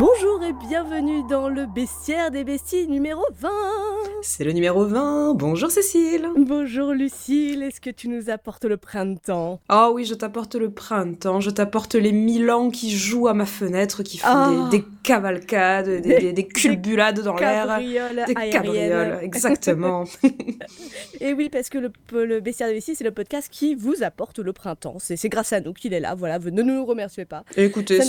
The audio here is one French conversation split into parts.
Bonjour et bienvenue dans le bestiaire des besties numéro 20 C'est le numéro 20, bonjour Cécile. Bonjour Lucille, est-ce que tu nous apportes le printemps? Oh oui, je t'apporte le printemps, je t'apporte les Milans qui jouent à ma fenêtre, qui font Ah. des, des cavalcades, des, Des- des- des culbulades dans l'air. Des cabrioles, exactement. Et oui, parce que le, le bestiaire des besties, c'est le podcast qui vous apporte le printemps. C'est grâce à nous qu'il est là, voilà, ne nous remerciez pas. Écoutez,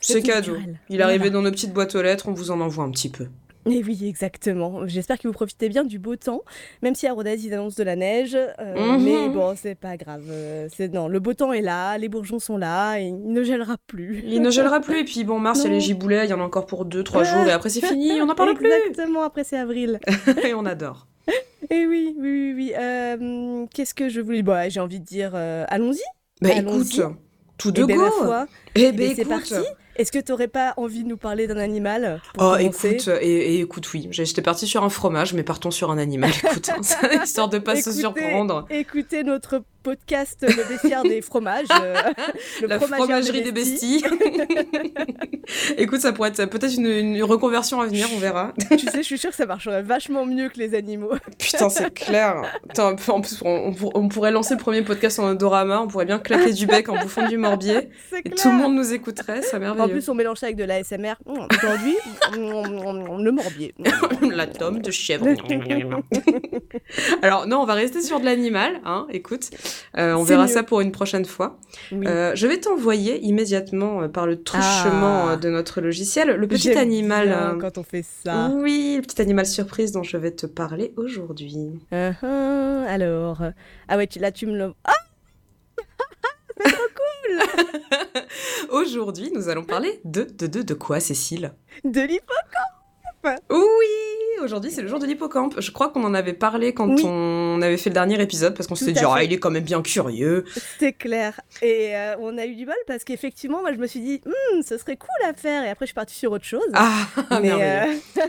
c'est cadeau. Il est arrivé dans nos petites boîtes aux lettres, on vous en envoie un petit peu. Et oui, exactement. J'espère que vous profitez bien du beau temps, même si à Rodez, ils annoncent de la neige. euh, Mhm. Mais bon, c'est pas grave. euh, c'est non, le beau temps est là, les bourgeons sont là, et il ne gèlera plus. Il ne gèlera plus, et puis bon, mars, il y a les giboulets, il y en a encore pour 2-3 jours, et après c'est fini, on n'en parle plus Exactement, après c'est avril. Et on adore. Et oui, oui, oui, oui. euh, Qu'est-ce que je voulais Bon, j'ai envie de dire, euh, allons-y. Bah Allons-y. écoute, tout de Eh ben, go Eh eh ben ben, c'est parti. Est-ce que t'aurais pas envie de nous parler d'un animal Oh, écoute, et, et écoute, oui, j'étais partie sur un fromage, mais partons sur un animal, écoute, hein, histoire de pas se Écoutez- surprendre. Écoutez notre podcast Le bestiaire des fromages. euh, le La fromagerie des besties. écoute, ça pourrait être peut-être une, une reconversion à venir, on verra. tu sais, je suis sûre que ça marcherait vachement mieux que les animaux. Putain, c'est clair. Putain, en plus, on, on pour- on pourrait lancer le premier podcast en odorama, on pourrait bien claquer du bec en bouffant du morbier, et tout le monde nous écouterait, c'est En plus, on mélange ça avec de l'ASMR. Mmh, Aujourd'hui, le morbier. La tome de chèvre. Alors non, on va rester sur de l'animal, hein, écoute. Euh, on verra mieux. ça pour une prochaine fois. Oui. Euh, je vais t'envoyer immédiatement euh, par le truchement Ah. de notre logiciel le petit animal. quand on fait ça. Oui, le petit animal surprise dont je vais te parler aujourd'hui. Uh -huh, alors, ah ouais, tu- là tu me le. Ah Aujourd'hui, nous allons parler de de de de quoi, Cécile? De l'hypo. Oui, aujourd'hui c'est le jour de l'hippocampe. Je crois qu'on en avait parlé quand Oui. on avait fait le dernier épisode parce qu'on s'était dit ah il est quand même bien curieux. C'est clair. Et euh, on a eu du bol parce qu'effectivement, moi je me suis dit, Hmm, ce serait cool à faire. Et après, je suis partie sur autre chose. Ah, mais euh,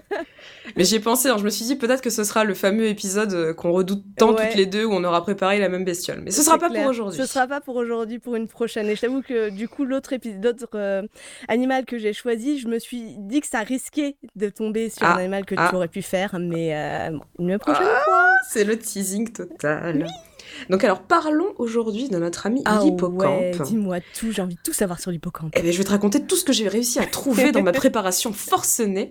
Mais j'y ai pensé, hein, je me suis dit peut-être que ce sera le fameux épisode euh, qu'on redoute tant Ouais. toutes les deux où on aura préparé la même bestiole. Mais ce sera pas clair. pour aujourd'hui. Ce sera pas pour aujourd'hui, pour une prochaine. Et je t'avoue que du coup, l'autre épisode, l'autre euh, animal que j'ai choisi, je me suis dit que ça risquait de tomber sur Ah, un animal que ah. tu aurais pu faire. Mais euh, une prochaine Ah, fois. C'est le teasing total. Donc alors parlons aujourd'hui de notre ami Ah l'hippocampe. ouais, dis-moi tout. J'ai envie de tout savoir sur l'hippocampe. Eh bien, je vais te raconter tout ce que j'ai réussi à trouver dans ma préparation forcenée.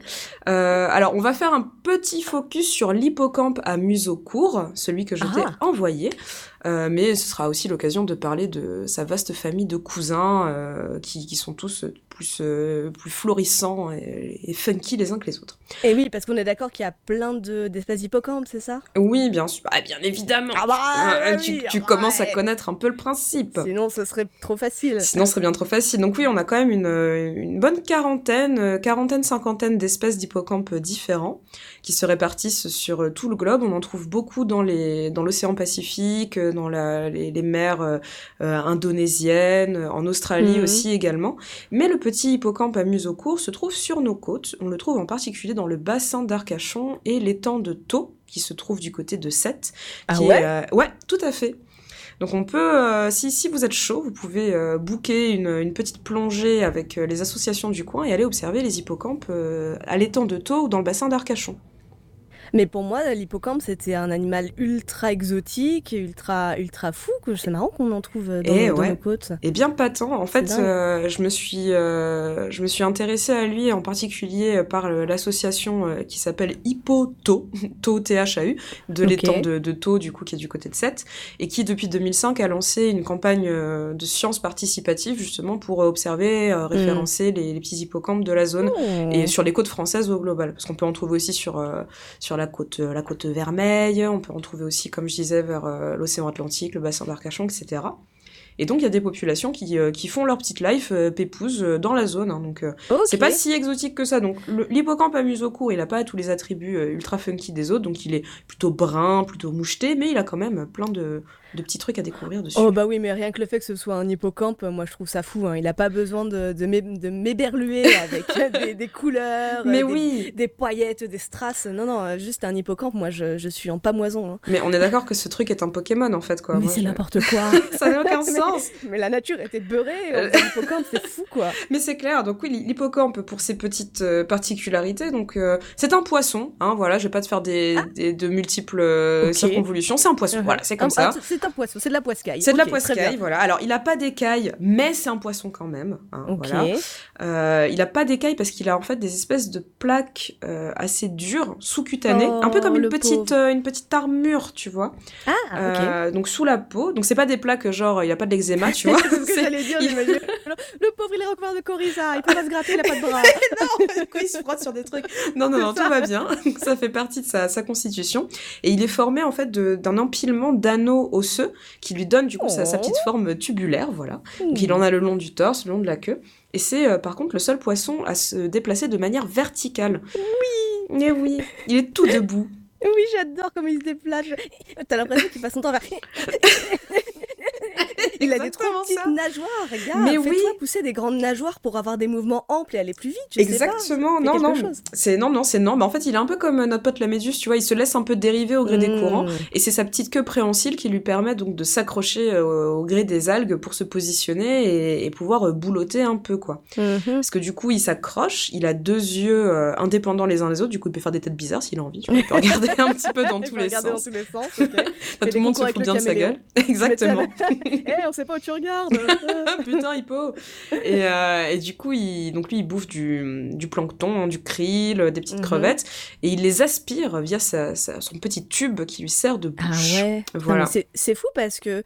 Euh, alors, on va faire un petit focus sur l'hippocampe à museau court, celui que je t'ai Ah. envoyé. Euh, mais ce sera aussi l'occasion de parler de sa vaste famille de cousins euh, qui, qui sont tous plus, euh, plus florissants et, et funky les uns que les autres. Et oui, parce qu'on est d'accord qu'il y a plein de- d'espèces d'hippocampes, c'est ça? Oui, bien sûr. Ah, bien évidemment. Ah bah, oui, tu ah tu bah, commences à connaître un peu le principe. Sinon, ce serait trop facile. Sinon, ce serait bien trop facile. Donc oui, on a quand même une, une bonne quarantaine, quarantaine, cinquantaine d'espèces d'hippocampes différents qui se répartissent sur euh, tout le globe. On en trouve beaucoup dans les dans l'océan Pacifique, euh, dans la, les, les mers euh, indonésiennes, en Australie Mhm. aussi également. Mais le petit hippocampe à museau court se trouve sur nos côtes. On le trouve en particulier dans le bassin d'Arcachon et l'étang de Thau, qui se trouve du côté de Sète. Ah qui est, ouais? euh, Ouais, tout à fait. Donc on peut, euh, si, si vous êtes chaud, vous pouvez euh, booker une, une petite plongée avec les associations du coin et aller observer les hippocampes à l'étang de Thau ou dans le bassin d'Arcachon. Mais pour moi, l'hippocampe, c'était un animal ultra exotique, et ultra, ultra fou. que C'est marrant qu'on en trouve dans, Eh dans ouais. nos côtes. Et bien pas tant. En fait, euh, je me suis, euh, je me suis intéressée à lui en particulier euh, par l'association qui s'appelle Hippoto, Thau T-H-A-U, de l'étang de, de Thau, du coup, qui est du côté de Sète, et qui depuis 2005 a lancé une campagne de sciences participatives justement pour observer, euh, référencer les, les petits hippocampes de la zone. Oh. et sur les côtes françaises au global parce qu'on peut en trouver aussi sur sur la côte euh, la côte vermeille. On peut en trouver aussi comme je disais vers euh, l'océan Atlantique le bassin d'Arcachon etc et donc il y a des populations qui, euh, qui font leur petite life euh, pépouse euh, dans la zone hein, donc c'est pas si exotique que ça. Donc l'hippocampe à museau court il a pas tous les attributs ultra funky des autres. Donc il est plutôt brun plutôt moucheté mais il a quand même plein de, de petits trucs à découvrir dessus Oh bah oui, mais rien que le fait que ce soit un hippocampe, moi je trouve ça fou. hein. Il a pas besoin de, de m'é- de m'éberluer avec des, des couleurs, mais euh, des, oui des paillettes, des strass. Non, non, euh, juste un hippocampe, moi je, je suis en pamoison. hein. mais on est d'accord que ce truc est un Pokémon en fait quoi mais c'est je- n'importe quoi. ça n'a aucun sens Mais la nature était beurrée, euh, l'hippocampe, c'est fou quoi. Mais c'est clair, donc oui, l'hippocampe pour ses petites euh, particularités, donc euh, c'est un poisson, hein, voilà, je vais pas te faire des, ah. des de multiples okay. circonvolutions, c'est un poisson, uh-huh. voilà, c'est comme ça. C'est un poisson, c'est de la poiscaille. C'est de la poiscaille, voilà. Alors il a pas d'écailles, mais c'est un poisson quand même, hein, voilà. il a pas d'écailles parce qu'il a en fait des espèces de plaques assez dures, sous-cutanées, un peu comme oh, une petite, une petite armure, tu vois. Ah. Donc sous la peau, donc c'est pas des plaques genre il a pas d'eczéma, tu vois. c'est ce que j'allais dire, le, pauvre, il est recouvert de coryza, il peut pas se gratter, il a pas de bras. non, quoi, il se frotte sur des trucs. Non, non, non, tout va bien. ça fait partie de sa, sa, constitution. Et il est formé, en fait, d'un empilement d'anneaux osseux qui lui donne, du coup, sa, petite oh. forme tubulaire, voilà. Donc, il en a le long du torse, le long de la queue. Et c'est, euh, par contre, le seul poisson à se déplacer de manière verticale. Oui Et oui, il est tout debout. Oui, j'adore comment il se déplace. T'as l'impression qu'il passe son temps vers... il a des trop petites nageoires, regarde. Mais oui. pousser des grandes nageoires pour avoir des mouvements amples et aller plus vite. Je Exactement. Sais pas. Non, non. C'est non, non, c'est non. Mais en fait, il est un peu comme notre pote la méduse, tu vois. Il se laisse un peu dériver au gré des mmh. courants, et c'est sa petite queue préhensile qui lui permet donc de s'accrocher euh, au gré des algues pour se positionner et, pouvoir euh, boulotter un peu, quoi. Mmh. Parce que du coup, il s'accroche. Il a deux yeux euh, indépendants les uns des autres. Du coup, il peut faire des têtes bizarres s'il a envie. Tu peut regarder un petit peu dans tous les sens. Dans tous les sens. tout le monde se fout bien de sa gueule. Exactement. On sait pas où tu regardes. Putain, hippo. Et, euh, et, du coup, il, donc lui, il bouffe du, du plancton, du krill, des petites mhm. crevettes, et il les aspire via sa, son petit tube qui lui sert de bouche. Ah ouais. Voilà. C'est fou parce que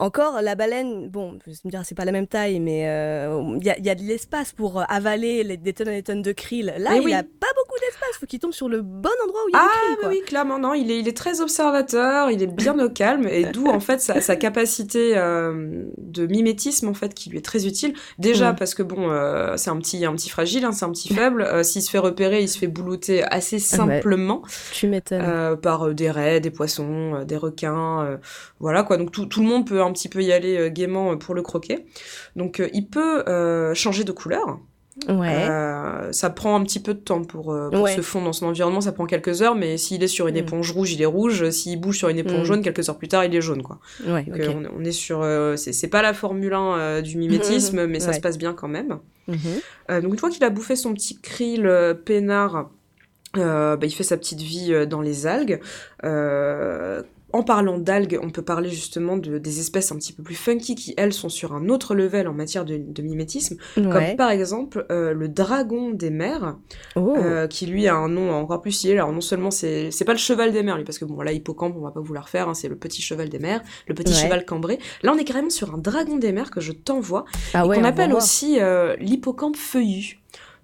encore, la baleine, bon, je me dire, c'est pas la même taille, mais il euh, y, a, y, a, de l'espace pour avaler les, des tonnes et des tonnes de krill. Là, il n'y a pas beaucoup d'espace. Faut qu'il tombe sur le bon endroit où il y a ah, krill. oui, clairement, non. Il est, il est très observateur, il est bien au calme, et d'où, en fait, sa, sa capacité euh, de mimétisme, en fait, qui lui est très utile. Déjà, mm. parce que, bon, euh, c'est un petit, un petit fragile, hein, c'est un petit faible. S'il se fait repérer, il se fait boulotter assez ah simplement. tu m'étonnes. par des raies, des poissons, des requins. voilà, quoi. Donc, tout, tout le monde peut un petit peu y aller euh, gaiement euh, pour le croquer. Donc euh, il peut changer de couleur. Ouais. ça prend un petit peu de temps pour, se fondre dans son environnement, ça prend quelques heures, mais s'il est sur une mm. éponge rouge, il est rouge. S'il bouge sur une éponge mm. jaune, quelques heures plus tard, il est jaune, quoi. Ouais, on, est sur, c'est pas la Formule 1 du mimétisme, mais ça se passe bien quand même. Mm-hmm. donc une fois qu'il a bouffé son petit krill peinard, bah, il fait sa petite vie dans les algues. En parlant d'algues, on peut parler justement de, des espèces un petit peu plus funky qui, elles, sont sur un autre level en matière de, mimétisme, comme par exemple euh, le dragon des mers, oh. euh, qui lui a un nom encore plus stylé. Alors non seulement c'est pas le cheval des mers, lui, parce que bon là, hippocampe, on va pas vouloir faire, hein, c'est le petit cheval des mers, le petit cheval cambré. Là, on est carrément sur un dragon des mers que je t'envoie, ah et qu'on appelle aussi euh, l'hippocampe feuillu.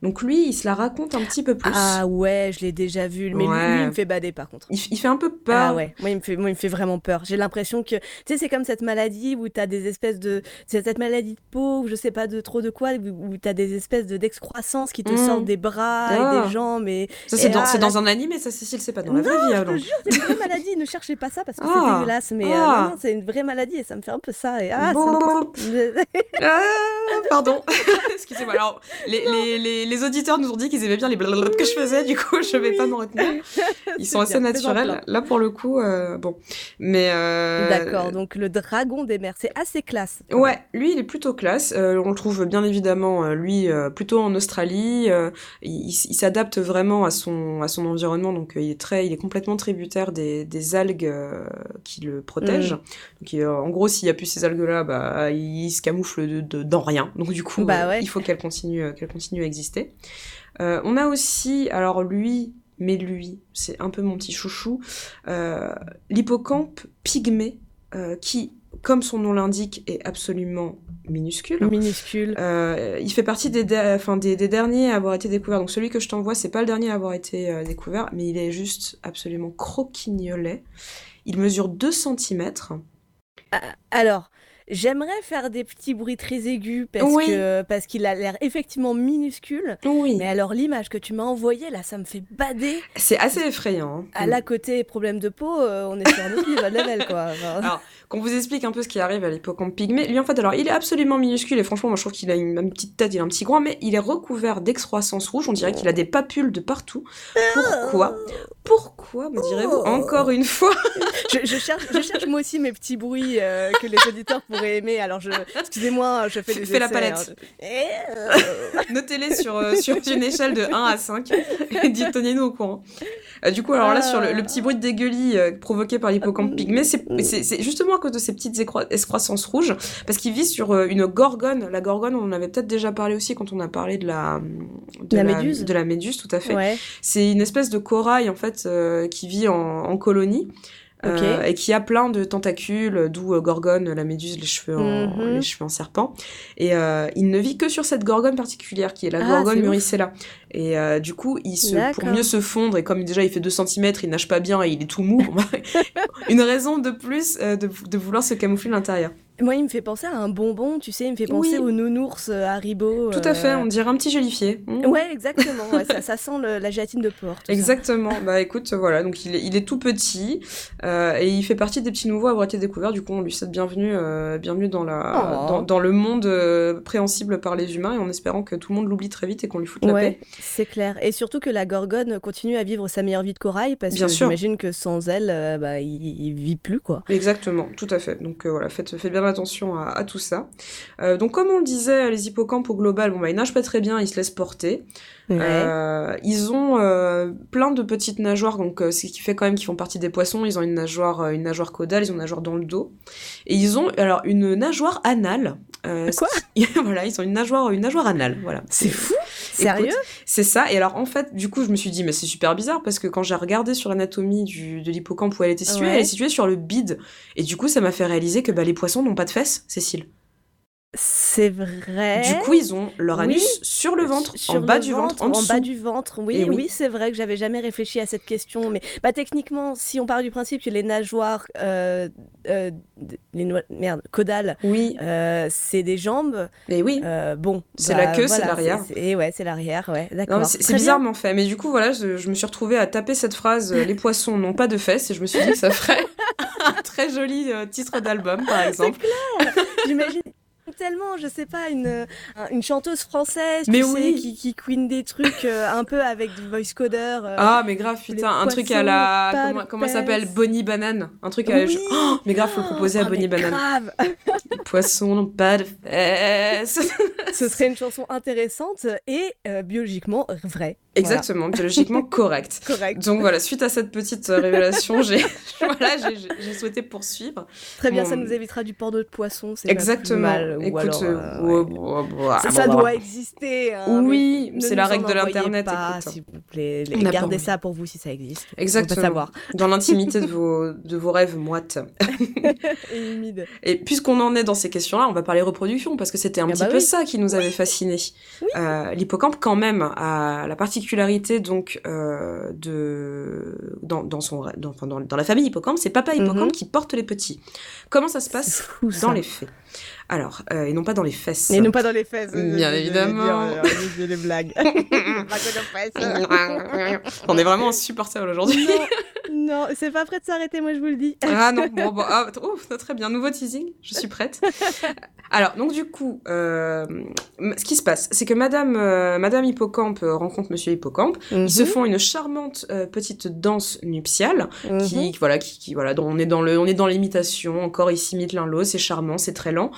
Donc lui, il se la raconte un petit peu plus. Ah ouais, je l'ai déjà vu. Mais lui, il me fait bader par contre. Il, fait un peu peur. Ah ouais, moi il me fait, moi, il me fait vraiment peur. J'ai l'impression que, tu sais, c'est comme cette maladie où t'as des espèces de, c'est cette maladie de peau, ou je sais pas de trop de quoi, où, t'as des espèces de d'excroissance qui te mmh. sortent des bras et des ah. jambes. Et, ça c'est dans, dans, un anime, ça Cécile, c'est pas dans la vraie vie. Je te jure, c'est une vraie maladie. ne cherchez pas ça parce que c'est ah. dégueulasse, mais euh, ah. non, c'est une vraie maladie et ça me fait un peu ça. Et ah, pardon. Excusez-moi. Alors, les, les, les, les auditeurs nous ont dit ils aimaient bien les blablabla que je faisais, du coup, je vais pas m'en retenir. Ils sont assez naturels. Là, pour le coup, euh, bon. Mais. Euh... D'accord, donc le dragon des mers, c'est assez classe. Ouais, lui, il est plutôt classe. Euh, on le trouve bien évidemment, euh, lui, plutôt en Australie. il, il s'adapte vraiment à son, à son environnement, donc il est très, il est complètement tributaire des, des algues qui le protègent. Mm. Donc, en gros, s'il y a plus ces algues-là, bah, il se camoufle de, de, dans rien. Donc, du coup, bah il faut qu'elle continue, qu'elle continue à exister. Euh, on a aussi, alors lui, mais lui, c'est un peu mon petit chouchou, euh, l'hippocampe pygmée, euh, qui, comme son nom l'indique, est absolument minuscule. Minuscule. il fait partie des, des, derniers à avoir été découvert. Donc celui que je t'envoie, c'est pas le dernier à avoir été découvert, mais il est juste absolument croquignolet. Il mesure 2 cm. alors, J'aimerais faire des petits bruits très aigus parce que parce qu'il a l'air effectivement minuscule. Oui. Mais alors l'image que tu m'as envoyée là, ça me fait bader. C'est assez effrayant. Hein. À la côté problème de peau, euh, on est sur un autre level quoi. Alors, qu'on vous explique un peu ce qui arrive à l'hippocampe pygmée. Lui en fait, alors il est absolument minuscule et franchement, moi je trouve qu'il a une, une, petite tête, il a un petit groin, mais il est recouvert d'excroissance rouge. On dirait qu'il a des papules de partout. Pourquoi? Pourquoi me direz-vous oh. encore une fois? Je, cherche, je cherche moi aussi mes petits bruits euh, que les auditeurs pourrais aimer. Alors, je... excusez-moi, je fais des Fais la palette. Hein, Notez-les sur, sur une échelle de 1 à 5 et dites, tenez-nous au courant. du coup, alors là, sur le, petit bruit de dégueulis provoqué par l'hippocampe pygmée, c'est justement cause de ces petites excroissances rouges, parce qu'il vit sur une gorgone. La gorgone, on en avait peut-être déjà parlé aussi quand on a parlé de la, de la, méduse. De la méduse, tout à fait. C'est une espèce de corail, en fait, qui vit en, en colonie. Euh, et qui a plein de tentacules, d'où euh, Gorgone, la méduse, les cheveux en, mhm. les cheveux en serpent. Et euh, il ne vit que sur cette Gorgone particulière, qui est la ah, Gorgone muricella. Et du coup, il se, pour mieux se fondre, et comme déjà il fait 2 cm, il nage pas bien et il est tout mou, une raison de plus de, de vouloir se camoufler l'intérieur. Moi, il me fait penser à un bonbon, tu sais, il me fait penser au nounours euh, Haribo. Tout à fait, euh. on dirait un petit gélifié. Mmh. Ouais, exactement, ça, sent la gélatine de porc. Exactement, bah écoute, voilà, donc il est, il est tout petit euh, et il fait partie des petits nouveaux à avoir été découverts, du coup on lui souhaite bienvenue, bienvenue dans, la, oh. dans, le monde préhensible par les humains et en espérant que tout le monde l'oublie très vite et qu'on lui foute la paix. c'est clair. Et surtout que la gorgone continue à vivre sa meilleure vie de corail parce que j'imagine que sans elle, bah, il, vit plus, quoi. Exactement, tout à fait. Donc voilà, faites, faites bien attention à, tout ça. Euh, donc comme on le disait, les hippocampes au global, bon bah ils nagent pas très bien, ils se laissent porter. Euh, ils ont euh, plein de petites nageoires, donc ce qui fait quand même qu'ils font partie des poissons. Ils ont une nageoire, une nageoire caudale, ils ont une nageoire dans le dos, et ils ont alors une nageoire anale. Quoi? Voilà, ils ont une nageoire, une nageoire anale. Voilà. C'est fou. Sérieux? C'est ça. Et alors en fait, du coup, je me suis dit, mais c'est super bizarre parce que quand j'ai regardé sur l'anatomie de l'hippocampe où elle était située, elle est située sur le bide. Et du coup, ça m'a fait réaliser que bah, les poissons n'ont pas de fesses, Cécile. C'est vrai. Du coup, ils ont leur anus sur le ventre, en bas du ventre, en, bas du ventre. Oui, oui, c'est vrai que j'avais jamais réfléchi à cette question. Mais bah, techniquement, si on part du principe que les nageoires, euh, euh, les merde, caudales, oui. Euh, c'est des jambes. Et oui. bon. C'est la bah, queue, c'est l'arrière. Et ouais, c'est l'arrière, ouais. D'accord. C'est bizarrement fait. Mais du coup, voilà, je, je, me suis retrouvée à taper cette phrase les poissons n'ont pas de fesses et je me suis dit que ça ferait un très joli titre d'album, par exemple. C'est clair. J'imagine tellement, je sais pas, une, euh, une chanteuse française mais oui. qui, qui queen des trucs euh, un peu avec du voice coder. Euh, ah, mais grave, putain, un truc à la. Comment, comment ça s'appelle Bonnie Banane. Un truc à. Oh, mais grave, faut le proposer à oh, Bonnie Banane. Grave Poisson n'ont pas de fesses. Ce serait une chanson intéressante et biologiquement vraie. Exactement, biologiquement correct. correct. Donc voilà, suite à cette petite révélation, j'ai voilà, souhaité poursuivre. Très bien, ça nous évitera du porno de poisson. Exactement. Mal, Écoute, ça, doit exister. Hein, oui, c'est la règle de l'internet. S'il vous plaît, gardez ça pour vous si ça existe. Exactement. savoir. Dans l'intimité de vos de vos rêves moites. Et humides. Et puisqu'on en est dans ces questions-là, on va parler reproduction parce que c'était un ah petit bah peu ça qui nous avait fasciné. Euh, l'hippocampe, quand même, a la particularité donc euh, de dans, dans son dans, dans, dans, la famille hippocampe, c'est papa hippocampe mhm. qui porte les petits. Comment ça se passe dans les faits? Alors, euh, et non pas dans les fesses. Et non pas dans les fesses. Bien évidemment. Dire, les blagues. On est vraiment insupportable aujourd'hui. Non, c'est pas prêt de s'arrêter, moi je vous le dis. ah non, bon, bon ah, oh, très bien. Nouveau teasing, je suis prête. Alors, donc du coup, euh, ce qui se passe, c'est que Madame, euh, Madame Hippocampe rencontre Monsieur Hippocampe. Ils se mhm. font une charmante petite danse nuptiale, qui, mhm. voilà, qui, qui, voilà, on est dans le, on est dans l'imitation. Encore, ils s'imitent l'un l'autre, c'est charmant, c'est très lent.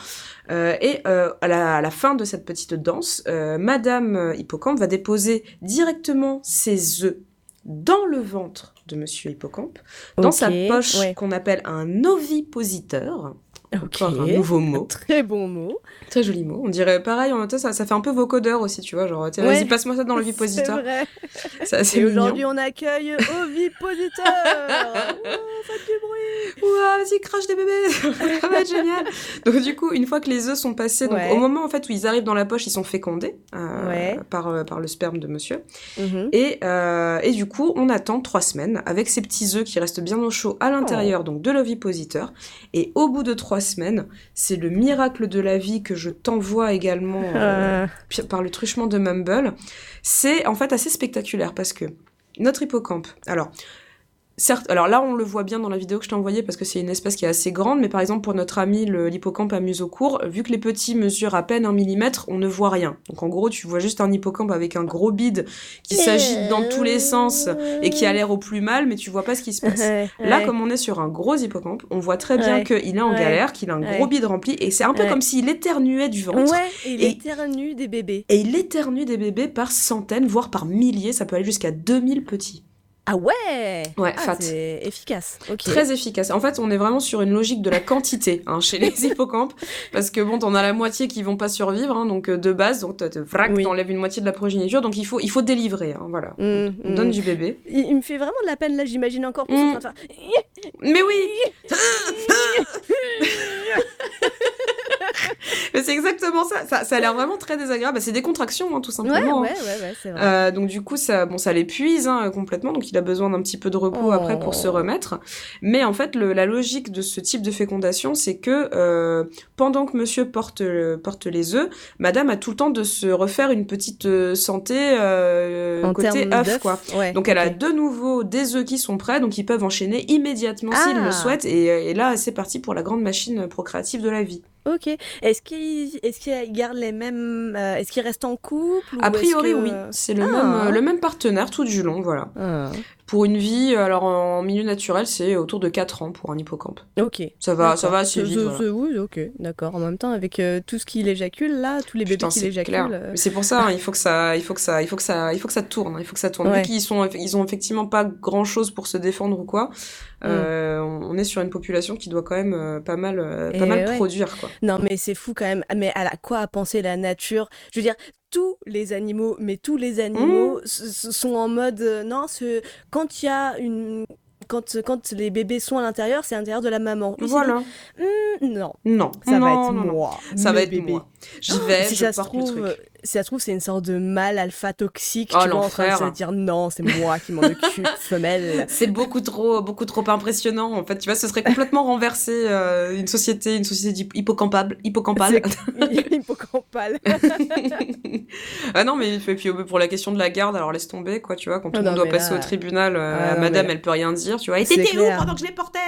Euh, et euh, à la, fin de cette petite danse, euh, Madame Hippocampe va déposer directement ses œufs dans le ventre de Monsieur Hippocampe, dans sa poche qu'on appelle un ovipositeur. Encore un nouveau mot. Très bon mot. Très joli mot. On dirait pareil, en ça, ça fait un peu vocodeur aussi, tu vois. Genre, vas-y, passe-moi ça dans le vipositeur. C'est vrai. Et aujourd'hui, on accueille Ovipositeur. oh, faites du bruit. Ouah, vas-y, crache des bébés. ça va être génial. Donc, du coup, une fois que les œufs sont passés, donc, au moment en fait où ils arrivent dans la poche, ils sont fécondés euh, par, euh, par le sperme de monsieur. Mhm. et, euh, et du coup, on attend trois semaines avec ces petits œufs qui restent bien au chaud à l'intérieur, oh. donc de l'ovipositeur. Et au bout de trois semaines. C'est le miracle de la vie que je t'envoie également euh, ah. par le truchement de Mumble. C'est en fait assez spectaculaire parce que notre hippocampe, alors certes, alors là, on le voit bien dans la vidéo que je t'ai envoyée parce que c'est une espèce qui est assez grande, mais par exemple, pour notre ami l'hippocampe à museau court, vu que les petits mesurent à peine un millimètre, on ne voit rien. Donc en gros, tu vois juste un hippocampe avec un gros bide qui s'agite dans tous les sens et qui a l'air au plus mal, mais tu vois pas ce qui se passe. Là, comme on est sur un gros hippocampe, on voit très bien qu'il est en galère, qu'il a un gros bide rempli, et c'est un peu comme s'il éternuait du ventre. Ouais, il éternue des bébés. Et il éternue des bébés par centaines, voire par milliers, ça peut aller jusqu'à 2000 petits. Ah ouais Ouais, ah, fat. C'est efficace. Très efficace. En fait, on est vraiment sur une logique de la quantité hein, chez les hippocampes. parce que bon, t'en as la moitié qui vont pas survivre, hein, donc euh, de base, donc vrac, oui. t'enlèves une moitié de la progéniture, donc il faut, il faut délivrer. Hein, voilà. Mmh, on, donne mmh. du bébé. Il, me fait vraiment de la peine, là, j'imagine encore plus mmh. Mais oui Mais c'est exactement ça. Ça, ça a l'air vraiment très désagréable. Bah, c'est des contractions, hein, tout simplement. Ouais, ouais, ouais, c'est vrai. Euh, donc du coup, ça, bon, ça l'épuise complètement. Donc il a besoin d'un petit peu de repos après pour se Oh. remettre. Mais en fait, le, la logique de ce type de fécondation, c'est que euh, pendant que Monsieur porte porte les œufs, Madame a tout le temps de se refaire une petite euh, santé euh, côté œuf, quoi. ouais, Donc elle a de nouveau des œufs qui sont prêts, donc ils peuvent enchaîner immédiatement s'ils Ah. le souhaitent. Et, et là, c'est parti pour la grande machine procréative de la vie. Ok. Est-ce qu'ils est gardent les mêmes. euh, est-ce qu'ils restent en couple ou A priori, que- oui. C'est le, Ah. même, le même partenaire tout du long, voilà. Ah, Pour une vie, alors en milieu naturel, c'est autour de 4 ans pour un hippocampe. Ok. Ça va, ça va assez vite. voilà. Oui, ok, d'accord. En même temps, avec euh, tout ce qu'il éjacule là, tous les bébés qu'il c'est éjacule. euh, c'est pour ça, hein, il faut que ça, il faut que ça, il faut que ça, il faut que ça tourne. hein, Il faut que ça tourne. Ouais. Vu qu'ils sont, ils ont effectivement pas grand chose pour se défendre ou quoi. Mm. euh, on est sur une population qui doit quand même euh, pas mal, euh, pas Et mal ouais. produire quoi. Non, mais c'est fou quand même. Mais à la quoi a pensé la nature? Je veux dire, tous les animaux, mais tous les animaux s- sont en mode non, ce- quand il y a une quand, quand les bébés sont à l'intérieur, c'est à l'intérieur de la maman. Voilà. dit, Hmm, non, Non. ça non, va être non, moi. Ça va être bébés. moi. J'y Oh, vais, si je ça se le truc. Si ça se trouve, c'est une sorte de mâle alpha toxique, Oh, tu vois, en train de se dire non, c'est moi qui m'en occupe, femelle. C'est beaucoup trop, beaucoup trop impressionnant. En fait, tu vois, ce serait complètement renversé euh, une société, une société hippocampable, hippocampale. Hippocampale. ah non, mais puis euh, pour la question de la garde, alors laisse tomber, quoi, tu vois, quand tout Ah le non, monde doit passer là- au tribunal, euh, Ah madame, mais- elle peut rien dire, tu vois. Et t'étais où pendant que je les portais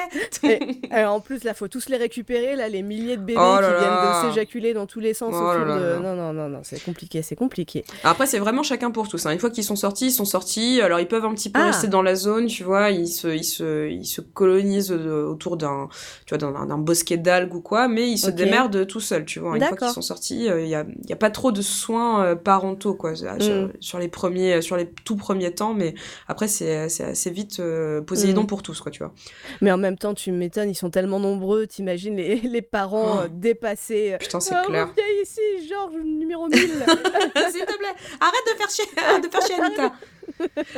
Et, alors, en plus, là, faut tous les récupérer, là, les milliers de bébés Oh qui là. viennent de s'éjaculer dans tous les sens Oh de... Non, non, non, non, c'est compliqué, c'est compliqué. Après, c'est vraiment chacun pour tous. Hein. Une fois qu'ils sont sortis, ils sont sortis. Alors, ils peuvent un petit peu Ah. rester dans la zone, tu vois. Ils se, ils se, ils se colonisent euh, autour d'un, tu vois, d'un, bosquet d'algues ou quoi, mais ils se démerdent tout seuls, tu vois. Une fois qu'ils sont sortis, euh, il y a, il y a pas trop de soins euh, parentaux, quoi, sur, Mm. sur les premiers, sur les tout premiers temps, mais après, c'est, assez vite euh, Poséidon Mm. pour tous, quoi, tu vois. Mais en même temps, tu m'étonnes, ils sont tellement nombreux, t'imagines les, les parents Oh. euh, dépassés. Putain, c'est Ah, clair. reviens ici, Georges, numéro 1000 S'il te plaît, arrête de faire chier, de faire chier Anita.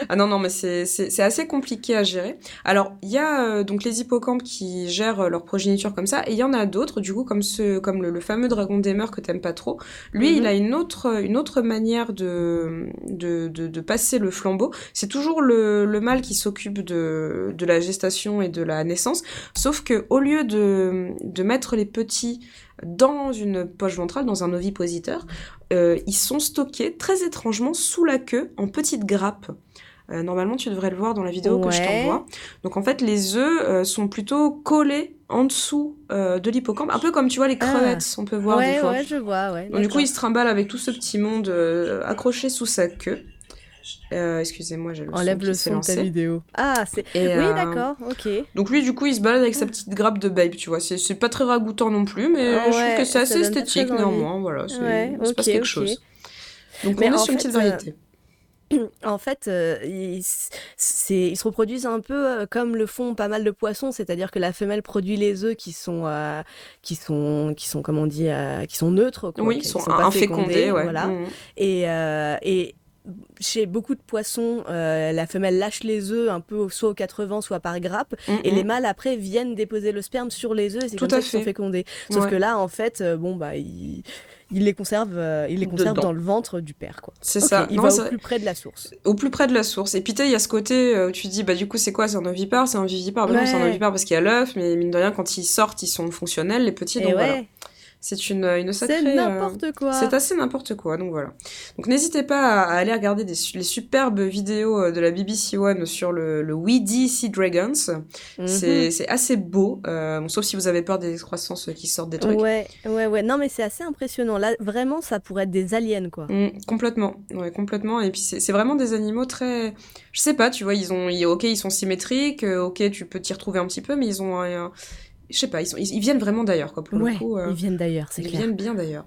Ah non, non, mais c'est- assez compliqué à gérer. Alors, il y a euh, donc les hippocampes qui gèrent euh, leur progéniture comme ça, et il y en a d'autres, du coup, comme, ce, comme le, le fameux dragon des mers que t'aimes pas trop. Lui, Mhm. il a une autre, une autre manière de, de, de, de passer le flambeau. C'est toujours le, le mâle qui s'occupe de, de la gestation et de la naissance, sauf que au lieu de, de mettre les petits dans une poche ventrale, dans un ovipositeur, euh, ils sont stockés très étrangement sous la queue en petites grappes. Euh, normalement, tu devrais le voir dans la vidéo que je t'envoie. Donc en fait, les œufs euh, sont plutôt collés en dessous de l'hippocampe, un peu comme tu vois les Ah. crevettes, on peut voir des fois. ouais, je vois, ouais. Donc du coup, il se trimballe avec tout ce petit monde accroché sous sa queue. Euh, Excusez-moi, j'ai le Enlève son le qui s'est son de ta vidéo. Ah, c'est... Oui, euh, d'accord, ok. Donc lui, du coup, il se balade avec sa petite grappe de babe, tu vois. C'est pas très ragoûtant non plus, mais je trouve que c'est assez esthétique néanmoins. Voilà, c'est- Ouais, il se passe quelque chose. Donc Mais on est en sur une fait, petite euh, variété. En fait, euh, ils, c'est- ils se reproduisent un peu euh, comme le font pas mal de poissons, c'est-à-dire que la femelle produit les œufs qui sont, euh, qui sont, qui sont, comment on dit, euh, qui sont neutres, quoi, Oui, qui sont pas infécondés, ouais. voilà. Mhm. Et, euh, et chez beaucoup de poissons, euh, la femelle lâche les œufs un peu soit aux quatre vents, soit par grappe, et Mhm. les mâles après viennent déposer le sperme sur les œufs, et c'est comme ça qu'ils sont fécondés. Sauf Ouais. que là, en fait, euh, bon bah, ils, ils les conservent, euh, ils les conservent Dedans. dans le ventre du père, quoi. C'est ça. Il Non, va au plus près de la source. au plus près de la source. Et puis, il y a ce côté où tu te dis, bah, du coup, c'est quoi? C'est un ovipare? C'est un vivipare Bah non, c'est un ovipare parce qu'il y a l'œuf, mais mine de rien, quand ils sortent, ils sont fonctionnels, les petits. Et Donc ouais. voilà. C'est une, une sacrée. C'est n'importe quoi. C'est assez n'importe quoi, donc voilà. Donc n'hésitez pas à, aller regarder des, les superbes vidéos de la BBC One sur le, le Weedy Sea Dragons. Mhm. C'est assez beau, sauf si vous avez peur des excroissances qui sortent des trucs. Ouais, ouais, ouais. Non, mais c'est assez impressionnant. Là, vraiment, ça pourrait être des aliens, quoi. Mm, complètement, ouais, complètement. Et puis c'est vraiment des animaux très, je sais pas, tu vois, ils ont, ok, ils sont symétriques, euh, ok, tu peux t'y retrouver un petit peu, mais ils ont, je sais pas, ils, sont, ils, viennent vraiment d'ailleurs, quoi. Pour le coup, euh, ils viennent d'ailleurs, c'est clair. Ils viennent bien d'ailleurs.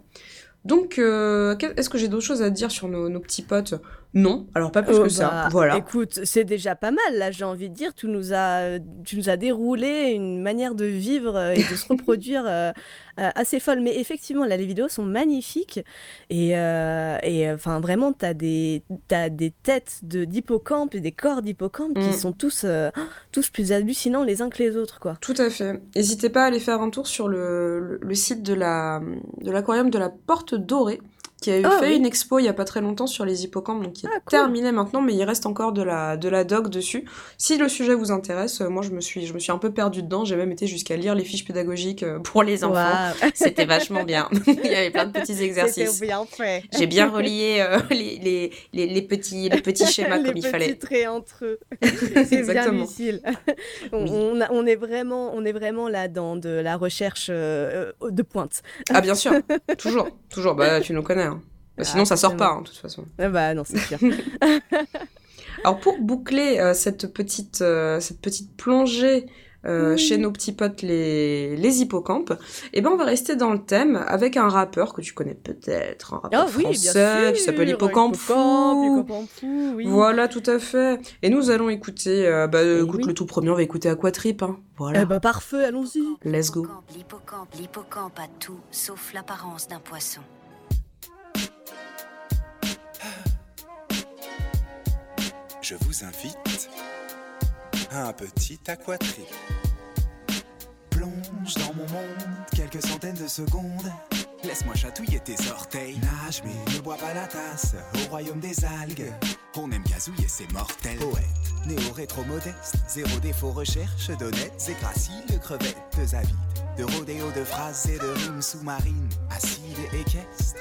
Donc, euh, est-ce que j'ai d'autres choses à dire sur nos, nos petits potes? Non, alors pas plus oh, que ça. Bah, voilà. Écoute, c'est déjà pas mal là, j'ai envie de dire. Tu nous as, tu nous as déroulé une manière de vivre euh, et de se reproduire euh, euh, assez folle. Mais effectivement, là, les vidéos sont magnifiques et, et enfin vraiment, t'as des, as des têtes de d'hippocampes et des corps d'hippocampes qui mm. sont tous, tous plus hallucinants les uns que les autres, quoi. Tout à fait. N'hésitez pas à aller faire un tour sur le, le, site de la de l'aquarium de la Porte Dorée qui a ah fait une expo il y a pas très longtemps sur les hippocampes, donc qui est ah, terminé maintenant, mais il reste encore de la, de la doc dessus. Si le sujet vous intéresse, euh, moi je me suis, je me suis un peu perdue dedans, j'ai même été jusqu'à lire les fiches pédagogiques euh, pour les enfants. C'était vachement bien. il y avait plein de petits exercices. bien fait. J'ai bien relié euh, les, les, les, petits, les petits schémas comme il fallait. Les traits entre eux. C'est bien utile. on, on, est vraiment, on est vraiment là dans de la recherche de pointe. Ah bien sûr, toujours, toujours. Bah tu nous connais. Hein. Bah, sinon, ça sort pas, hein, de toute façon. Ah bah non, c'est sûr. Alors, pour boucler euh, cette, petite, euh, cette petite plongée euh, chez nos petits potes les, les hippocampes, eh ben on va rester dans le thème avec un rappeur que tu connais peut-être, un rappeur ah français qui s'appelle Hippocampe Fou. Oui. Voilà, tout à fait. Et nous allons écouter, bah eh écoute, le tout premier, on va écouter Aquatrip. Hein. Voilà. Eh bah parfait, allons-y. Let's go. L'hippocampe, l'hippocampe a tout sauf l'apparence d'un poisson. Je vous invite à un petit aquatrip. Plonge dans mon monde quelques centaines de secondes. Laisse-moi chatouiller tes orteils. Nage, mais ne bois pas la tasse. Au royaume des algues, on aime gazouiller, c'est mortel. Poète, néo-rétro-modeste, zéro défaut, recherche d'honnêtes et graciles crevettes avides. De rodéo de phrases et de rimes sous-marines, acides et équestres.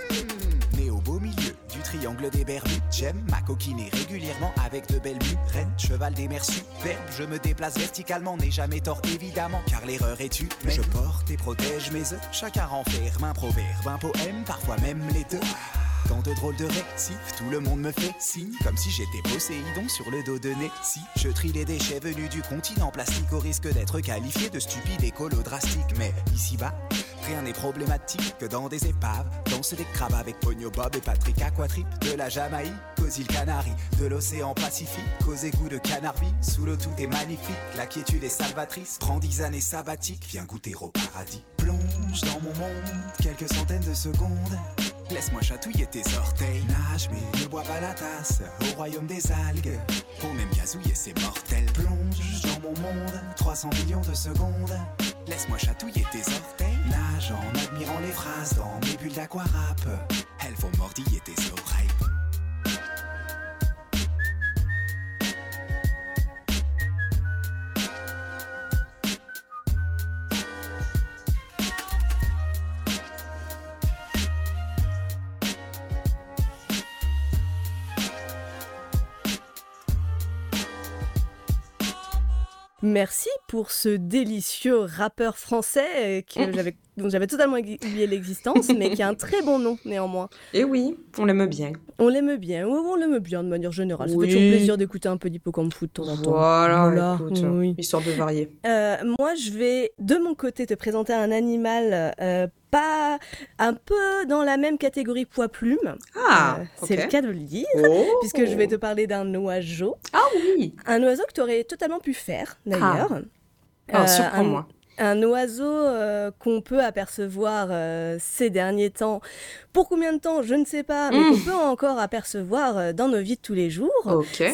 Triangle des Bermudes, j'aime ma coquiner régulièrement avec de belles Reine, cheval des mers superbes, je me déplace verticalement, n'ai jamais tort évidemment, car l'erreur est tue. Mais je porte et protège mes œufs, chacun renferme un proverbe, un poème, parfois même les deux. Tant de drôles de récifs, tout le monde me fait signe, comme si j'étais Poséidon sur le dos de Si Je trie les déchets venus du continent plastique au risque d'être qualifié de stupide écolo drastique. Mais ici-bas, rien n'est problématique que dans des épaves, danser des crabes avec Pogno Bob et Patrick Aquatrip, de la Jamaïque aux îles Canaries, de l'océan Pacifique aux égouts de Canarvie, sous l'eau tout est magnifique, la quiétude est salvatrice, prends dix années sabbatiques, viens goûter au paradis. Plonge dans mon monde quelques centaines de secondes. Laisse-moi chatouiller tes orteils. Nage, mais ne bois pas la tasse. Au royaume des algues, pour même gazouiller, c'est mortel. Plonge dans mon monde, 300 millions de secondes. Laisse-moi chatouiller tes orteils. Nage en admirant les phrases dans mes bulles d'aquarap. Elles vont mordiller tes oreilles. Merci pour ce délicieux rappeur français euh, que mm. j'avais, dont j'avais totalement oublié l'existence, mais qui a un très bon nom néanmoins. Et oui, on l'aime bien. On l'aime bien, oui, on l'aime bien de manière générale. Ça fait toujours plaisir d'écouter un peu d'hippocampe foot de temps en temps. Voilà, histoire de varier. Euh, moi, je vais de mon côté te présenter un animal euh, pas un peu dans la même catégorie poids-plume. Ah, euh, c'est le cas de le dire, oh. puisque je vais te parler d'un oiseau. Ah oui Un oiseau que tu aurais totalement pu faire, d'ailleurs. Ah, oh, moi un oiseau euh, qu'on peut apercevoir euh, ces derniers temps. Pour combien de temps, je ne sais pas, mais qu'on mmh. peut encore apercevoir euh, dans nos vies de tous les jours.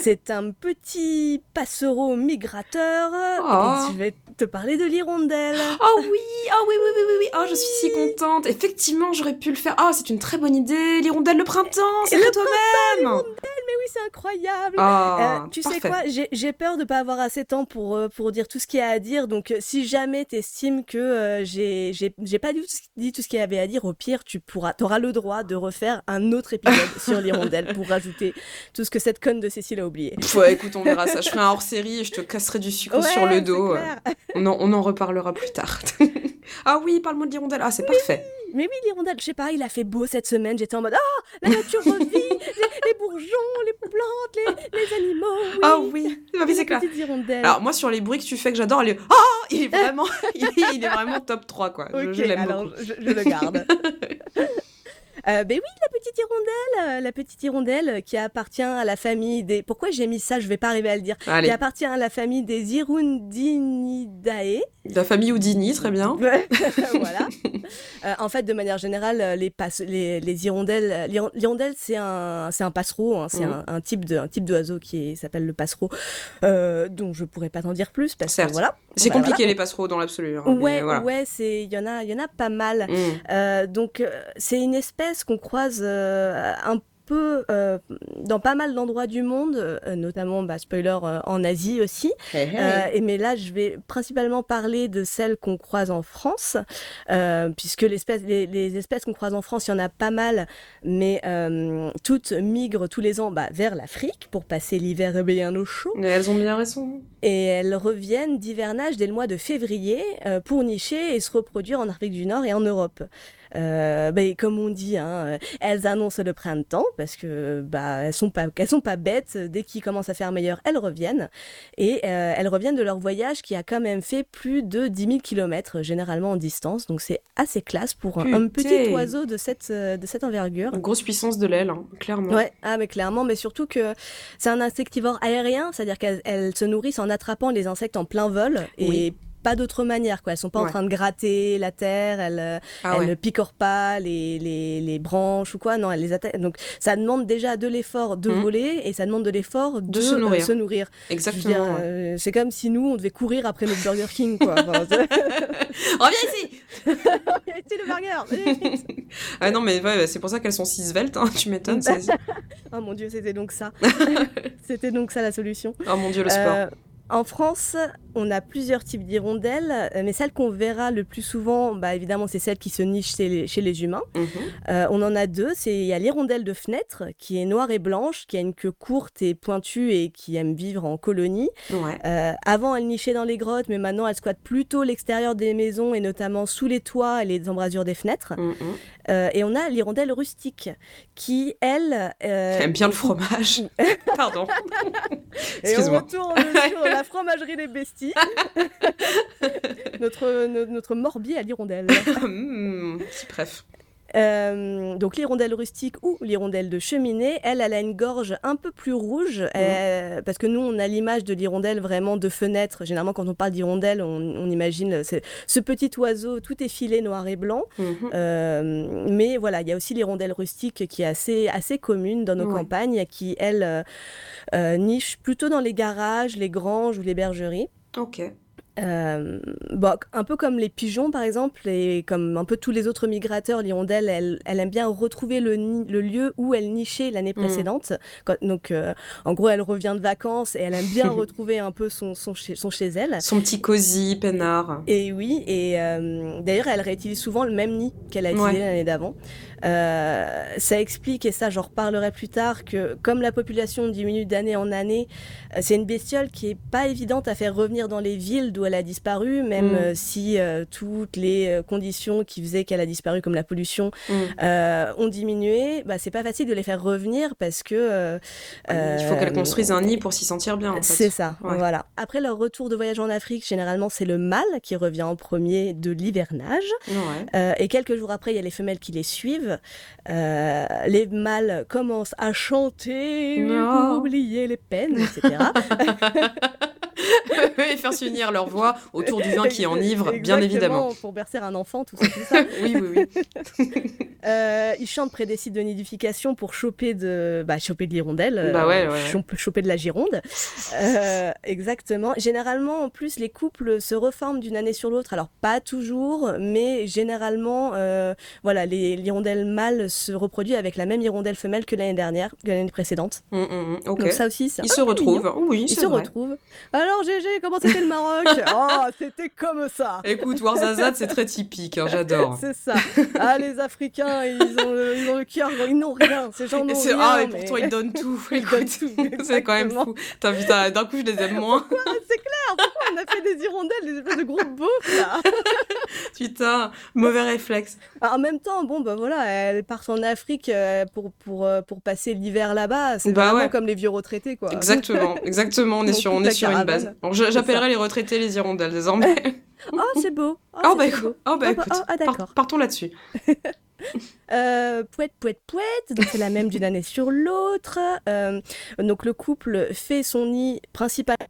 C'est un petit passereau migrateur. Oh. je vais te parler de l'hirondelle. Oh oui, oh oui, oui, oui, oui, oui. Oh, je suis si contente. Effectivement, j'aurais pu le faire. Oh, c'est une très bonne idée. L'hirondelle le printemps, c'est toi-même. mais oui, c'est incroyable. Ah, Euh, tu sais quoi, j'ai peur de pas avoir assez de temps pour, euh, pour dire tout ce qu'il y a à dire. Donc, euh, si jamais tu estimes que euh, j'ai pas dit tout, ce- dit tout ce qu'il y avait à dire, au pire, tu pourras, auras le droit de refaire un autre épisode sur l'hirondelle pour rajouter tout ce que cette conne de Cécile a oublié. Ouais, écoute, on verra ça. Je ferai un hors-série et je te casserai du sucre sur le dos. euh. On en, on en reparlera plus tard. ah oui, parle-moi de l'hirondelle. Ah, c'est parfait. Mais oui, l'hirondelle, je sais pas, il a fait beau cette semaine. J'étais en mode Ah, la nature revit, les, les bourgeons, les plantes, les, les animaux. Oui. Ah oui, Ah c'est clair. Alors moi sur les bruits que tu fais que j'adore. Ah il est vraiment il est, il est vraiment top 3 quoi. Je- Ok, je l'aime alors beaucoup. je, je le garde. Euh, ben oui, la petite hirondelle, euh, la petite hirondelle qui appartient à la famille des. Pourquoi j'ai mis ça Je vais pas arriver à le dire. Allez, Qui appartient à la famille des Hirundinidae. la famille Houdini, très bien. Voilà. Euh, en fait, de manière générale, les, passe- les, les hirondelles, l'hir- l'hirondelle, c'est un, c'est un passereau, hein, c'est Mhm. un, un type de, un type d'oiseau qui s'appelle le passereau, euh, dont je pourrais pas t'en dire plus parce Certes. que voilà. C'est Bah, compliqué les passereaux dans l'absolu. hein, Ouais, voilà. ouais, c'est, il y en a, il y en a pas mal. Mm. Donc, c'est une espèce qu'on croise euh, un peu euh, dans pas mal d'endroits du monde, euh, notamment, bah, spoiler, en Asie aussi. Euh, et mais là, je vais principalement parler de celles qu'on croise en France, puisque les, les espèces qu'on croise en France, il y en a pas mal, mais toutes migrent tous les ans bah, vers l'Afrique pour passer l'hiver bien au chaud. Mais elles ont bien raison. Et elles reviennent d'hivernage dès le mois de février pour nicher et se reproduire en Afrique du Nord et en Europe. Euh, bah, et comme on dit, hein, elles annoncent le printemps parce que bah elles sont pas elles sont pas bêtes. Dès qu'il commence à faire meilleur, elles reviennent et euh, elles reviennent de leur voyage qui a quand même fait plus de 10 000 kilomètres généralement en distance. Donc c'est assez classe pour un, un petit oiseau de cette euh, de cette envergure. Une grosse puissance de l'aile, hein, clairement. Ouais, ah mais clairement, mais surtout que c'est un insectivore aérien, c'est-à-dire qu'elles elles se nourrissent en attrapant les insectes en plein vol et Oui. Pas d'autre manière quoi. Elles sont pas en train de gratter la terre, elles euh, Ah elles ouais. ne picorent pas les, les, les branches ou quoi. Non, elles les attaquent. Donc ça demande déjà de l'effort de Mhm. voler et ça demande de l'effort de, se nourrir. euh, se nourrir. Exactement. dire, ouais. euh, c'est comme si nous on devait courir après notre Burger King quoi. Enfin, Reviens ici C'est le burger. Ah non, mais c'est pour ça qu'elles sont si sveltes, hein, tu m'étonnes. oh mon dieu, c'était donc ça. c'était donc ça la solution. Oh mon dieu, le sport. Euh, en France, on a plusieurs types d'hirondelles, euh, mais celle qu'on verra le plus souvent, bah, évidemment, c'est celle qui se niche chez les, chez les humains. Mhm. Euh, on en a deux. Il y a l'hirondelle de fenêtre, qui est noire et blanche, qui a une queue courte et pointue et qui aime vivre en colonie. Ouais. Euh, avant, elle nichait dans les grottes, mais maintenant, elle squatte plutôt l'extérieur des maisons et notamment sous les toits et les embrasures des fenêtres. Mhm. Euh, et on a l'hirondelle rustique, qui, elle... Aime bien le fromage. Pardon. Et on Excuse-moi. retourne sur la fromagerie des besties. notre, no- notre morbier à l'hirondelle. Petit bref. Euh, donc l'hirondelle rustique ou l'hirondelle de cheminée, elle, elle a une gorge un peu plus rouge, euh, parce que nous, on a l'image de l'hirondelle vraiment de fenêtre. Généralement, quand on parle d'hirondelle, on, on imagine c'est- ce petit oiseau tout effilé noir et blanc. Mhm. Euh, mais voilà, il y a aussi l'hirondelle rustique qui est assez, assez commune dans nos Ouais. campagnes, qui, elle, euh, euh, niche plutôt dans les garages, les granges ou les bergeries. Ok. Euh, bon, un peu comme les pigeons par exemple, et comme un peu tous les autres migrateurs, l'hirondelle, elle, elle aime bien retrouver le, le lieu où elle nichait l'année Mm. précédente. Quand- donc, euh, en gros, elle revient de vacances et elle aime bien retrouver un peu son, son, chez, son chez elle. Son petit cosy, peinard. Et oui, et euh, d'ailleurs, elle réutilise souvent le même nid qu'elle a utilisé Ouais. l'année d'avant. Euh, ça explique, et ça j'en reparlerai plus tard, que comme la population diminue d'année en année, euh, c'est une bestiole qui est pas évidente à faire revenir dans les villes d'où elle a disparu, même Mm. euh, si euh, toutes les conditions qui faisaient qu'elle a disparu, comme la pollution, Mm. euh, ont diminué. Bah, c'est pas facile de les faire revenir parce que Il faut qu'elle euh, construise un nid pour s'y sentir bien, en fait. c'est ça, Ouais. voilà. Après leur retour de voyage en Afrique, généralement c'est le mâle qui revient en premier de l'hivernage. Ouais. Et quelques jours après, il y a les femelles qui les suivent. Euh, les mâles commencent à chanter oublier les peines, etc. et faire s'unir leur voix autour du vin qui enivre, bien évidemment. Pour bercer un enfant, tout ça, tout ça. oui, oui, oui. euh, ils chantent près des sites de nidification pour choper de, bah, choper de l'hirondelle, bah ouais, euh, choper de la gironde. Euh, exactement. Généralement, en plus, les couples se reforment d'une année sur l'autre. Alors, pas toujours, mais généralement, euh, voilà, l'hirondelle mâle se reproduit avec la même hirondelle femelle que l'année dernière, que l'année précédente. Mm, mm, mm. ok. Donc ça aussi, c'est Ils se retrouvent. mignon. Oui, Ils se vrai. retrouvent. Alors GG, comment c'était le Maroc Oh, c'était comme ça. Écoute, Warzazat, c'est très typique, hein, j'adore. C'est ça. Ah, les Africains, ils ont le, ils ont le cœur, ils n'ont rien. Ces gens n'ont rien. ah, et mais- pourtant ils donnent tout. Ils Écoute, donnent tout, c'est quand même fou. T'as vu, t'as- d'un coup, je les aime moins. C'est clair, pourquoi on a fait des hirondelles, des espèces de gros beaufs là Putain, mauvais réflexe. Ah, En même temps, bon, bah voilà, elles partent en Afrique euh, pour, pour, euh, pour passer l'hiver là-bas. C'est Bah vraiment ouais. comme les vieux retraités, quoi. Exactement, exactement. On est sur, on est sur une base. J'appellerai les retraités les hirondelles désormais. Oh, c'est beau. Oh, Oh, bah, beau. écoute, oh, bah, Ah, bah, écoute. ah, ah, partons là-dessus. Euh, pouette, pouette, pouette, donc c'est la même d'une année sur l'autre. Euh, donc le couple fait son nid principalement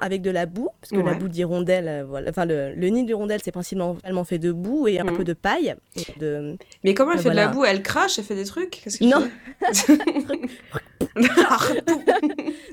avec de la boue, parce que la boue d'hirondelle, euh, voilà, enfin le, le nid d'hirondelle c'est principalement fait de boue et un Mhm. peu de paille. De... Mais comment elle Euh, fait de la boue? Elle crache Elle fait des trucs? Non.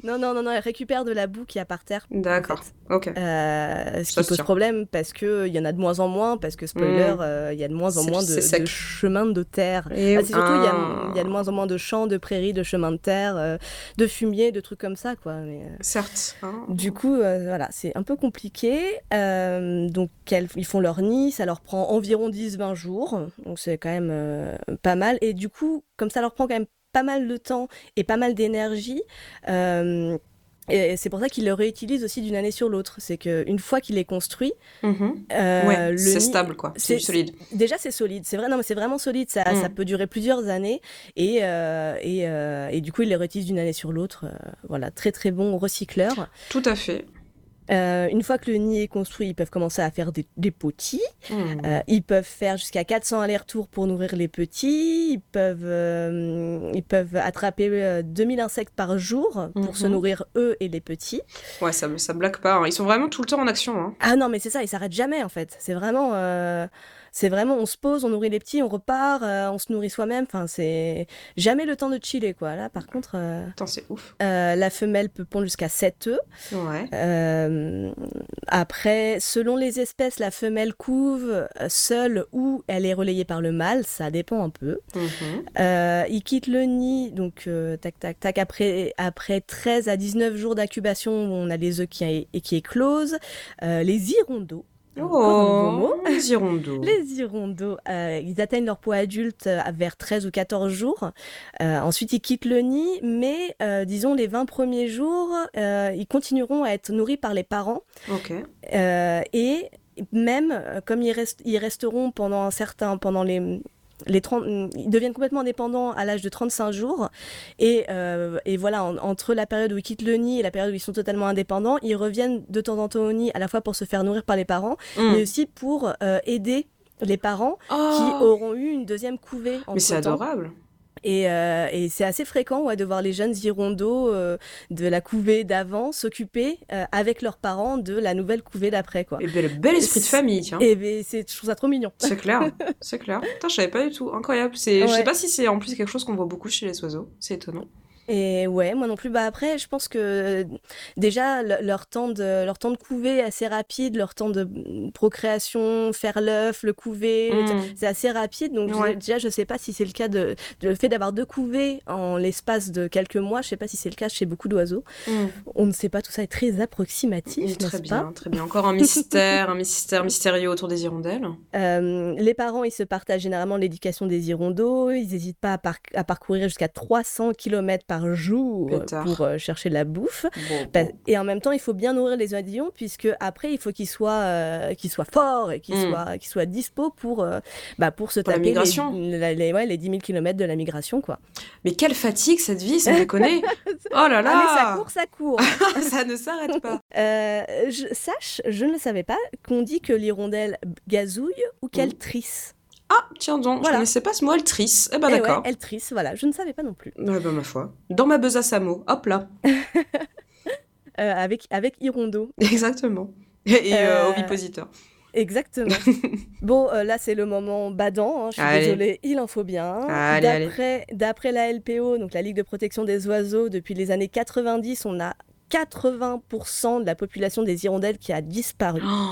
Non, non, non, non, elle récupère de la boue qu'il y a par terre. D'accord, ok. Euh, ce Ça qui se pose tient. problème parce qu'il y en a de moins en moins, parce que spoiler, Mhm. euh, il y a de moins en moins de, chemins de terre. Et- Ah, c'est surtout, il y, a, Ah. il y a de moins en moins de champs, de prairies, de chemins de terre, euh, de fumier, de trucs comme ça, quoi. Mais, Certes. hein. du coup, euh, voilà, c'est un peu compliqué. Euh, donc, ils font leur nid, ça leur prend environ 10-20 jours. Donc, c'est quand même euh, pas mal. Et du coup, comme ça leur prend quand même pas mal de temps et pas mal d'énergie, et c'est pour ça qu'ils le réutilisent aussi d'une année sur l'autre. C'est qu'une fois qu'il est construit, Mhm. euh, ouais, c'est stable quoi. c'est- solide. Déjà, c'est solide. C'est vrai, non, mais c'est vraiment solide. Ça, Mm. ça peut durer plusieurs années. Et, euh, et, euh, et du coup, ils les réutilisent d'une année sur l'autre. Voilà, très très bon recycleur. Tout à fait. Euh, une fois que le nid est construit, ils peuvent commencer à faire des, des petits. Mhm. Euh, ils peuvent faire jusqu'à 400 allers-retours pour nourrir les petits. Ils peuvent, euh, ils peuvent attraper euh, 2000 insectes par jour pour Mhm. se nourrir eux et les petits. Ouais, ça, ça blague pas. hein. Ils sont vraiment tout le temps en action. Hein. Ah non, mais c'est ça, ils s'arrêtent jamais en fait. C'est vraiment, c'est vraiment, on se pose, on nourrit les petits, on repart, euh, on se nourrit soi-même. Enfin, c'est jamais le temps de chiller quoi. Là, par contre, euh, c'est ouf. euh, la femelle peut pondre jusqu'à 7 œufs. Ouais. Après, selon les espèces, la femelle couve seule ou elle est relayée par le mâle, ça dépend un peu. Mhm. Il quitte le nid, donc tac tac tac, après, après 13 à 19 jours d'incubation, on a les œufs qui, et qui éclosent. Les hirondaux, Oh, les hirondaux. Les hirondaux, euh, ils atteignent leur poids adulte euh, vers 13 ou 14 jours. Euh, ensuite, ils quittent le nid, mais euh, disons les 20 premiers jours, ils continueront à être nourris par les parents. Ok. Et même, comme ils, restent, ils resteront pendant un certain, pendant les, les 30, ils deviennent complètement indépendants à l'âge de 35 jours. Et, euh, et voilà, en- entre la période où ils quittent le nid et la période où ils sont totalement indépendants, ils reviennent de temps en temps au nid, à la fois pour se faire nourrir par les parents, Mhm. mais aussi pour euh, aider les parents qui Oh, auront eu une deuxième couvée. mais c'est adorable. Et, euh, et c'est assez fréquent ouais, de voir les jeunes hirondaux euh, de la couvée d'avant s'occuper euh, avec leurs parents de la nouvelle couvée d'après. quoi. Et bel, bel esprit de famille, tiens. Et ben, c'est, je trouve ça trop mignon. C'est clair, c'est clair. Putain, je savais pas du tout. Incroyable. C'est, Je sais Ouais. pas si c'est en plus quelque chose qu'on voit beaucoup chez les oiseaux. C'est étonnant. Et ouais, moi non plus. Bah après, je pense que déjà le- leur temps de leur temps de couver est assez rapide, leur temps de mm, procréation, faire l'œuf, le couver, Mm. c'est assez rapide. Donc Ouais. déjà, je sais pas si c'est le cas de, de- le fait d'avoir deux couvées en l'espace de quelques mois. Je sais pas si c'est le cas chez beaucoup d'oiseaux. Mm. On ne sait pas. Tout ça est très approximatif, Très bien, pas très bien. Encore un mystère, un mystère mystérieux autour des hirondelles. Euh, les parents, ils se partagent généralement l'éducation des hirondaux. Ils n'hésitent pas à, par- à parcourir jusqu'à 300 km par jour Pétard. pour euh, chercher de la bouffe. Bon, Pa- bon. Et en même temps, il faut bien nourrir les oisillons, puisque après, il faut qu'ils soient, euh, qu'ils soient forts et qu'ils Mm. soient, qu'ils soient dispo pour, euh, bah, pour se Pour taper. Les, les- ouais, les 10 000 km de la migration. Quoi. Mais quelle fatigue cette vie, sans déconner. Oh là là Ah, mais ça court, ça court Ça ne s'arrête pas. Euh, je, Sache, je ne le savais pas, qu'on dit que l'hirondelle gazouille ou qu'elle Mm. trisse. Ah, tiens donc, je Voilà. connaissais pas ce mot, elle trisse. Eh ben Eh ouais, d'accord. elle trisse, voilà, je ne savais pas non plus. Ouais, bah ma foi. Dans ma besace à mots, hop là. avec, avec Hirondo. Exactement. Et euh, ovipositeur. Exactement. bon, là, c'est le moment badant. Hein, je suis désolée, il en faut bien. D'après la LPO, donc la Ligue de protection des oiseaux, depuis les années 90, on a 80% de la population des hirondelles qui a disparu. Oh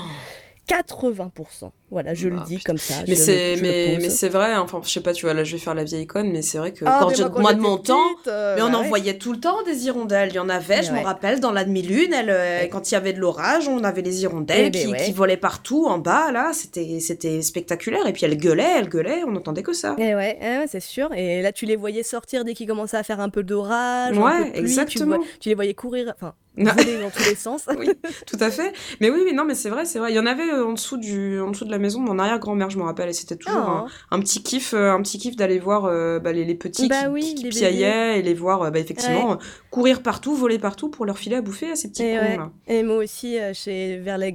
80%. Voilà, je le bah, dis comme ça. Mais c'est mais, mais c'est vrai, enfin je sais pas, tu vois, là je vais faire la vieille conne, mais c'est vrai que ah, quand, moi, de mon temps, euh, mais on bah en voyait tout le temps des hirondelles. Il y en avait, je me rappelle, dans la demi-lune, euh, quand il y avait de l'orage, on avait les hirondelles eh ben qui, qui, volaient partout en bas, là, c'était c'était spectaculaire. Et puis elle gueulait, elle gueulait, on n'entendait que ça. Et eh ouais, eh c'est sûr. Et là, tu les voyais sortir dès qu'il commençait à faire un peu d'orage. Ouais, exactement. Tu, les voyais courir, enfin, voler dans tous les sens. oui, tout à fait. Mais oui, mais non, mais c'est vrai, c'est vrai. Il y en avait euh, en dessous du, en dessous de la maison, mon arrière-grand-mère, je me rappelle, et c'était toujours un, ah. petit kiff, euh, un petit kiff d'aller voir euh, bah, les, petits bah qui, qui, piaillaient et les voir, bah, effectivement, courir partout, voler partout pour leur filer à bouffer à ces petits et, et moi aussi, chez, vers la,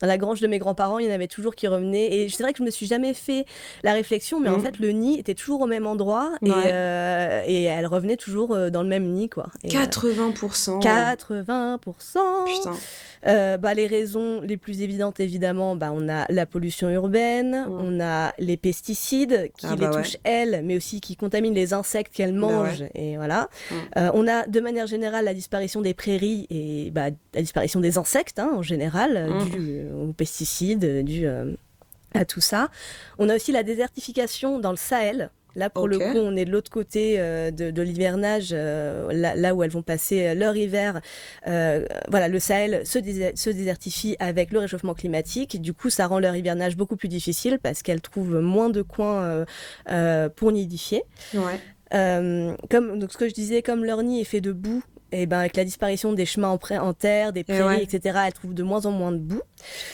dans la grange de mes grands-parents, il y en avait toujours qui revenaient. Et c'est vrai que je me suis jamais fait la réflexion, mais en mm. fait, le nid était toujours au même endroit et, et elle revenait toujours dans le même nid, quoi. 80%. 80%. Euh, bah, les raisons les plus évidentes, évidemment, bah, on a la pollution urbaine, on a les pesticides qui ah, les bah touchent elles, mais aussi qui contaminent les insectes qu'elles mangent. Et voilà. Euh, on a de manière générale la disparition des prairies et bah, la disparition des insectes hein, en général, dû aux pesticides, dû euh, à tout ça. On a aussi la désertification dans le Sahel. Là, pour le coup, on est de l'autre côté euh, de, l'hivernage, euh, là, où elles vont passer euh, leur hiver. voilà, le Sahel se, se, désertifie avec le réchauffement climatique. Du coup, ça rend leur hivernage beaucoup plus difficile parce qu'elles trouvent moins de coins pour nidifier. Ouais. comme donc ce que je disais, comme leur nid est fait de boue et ben avec la disparition des chemins en, en terre, des prairies, etc., elle trouve de moins en moins de boue.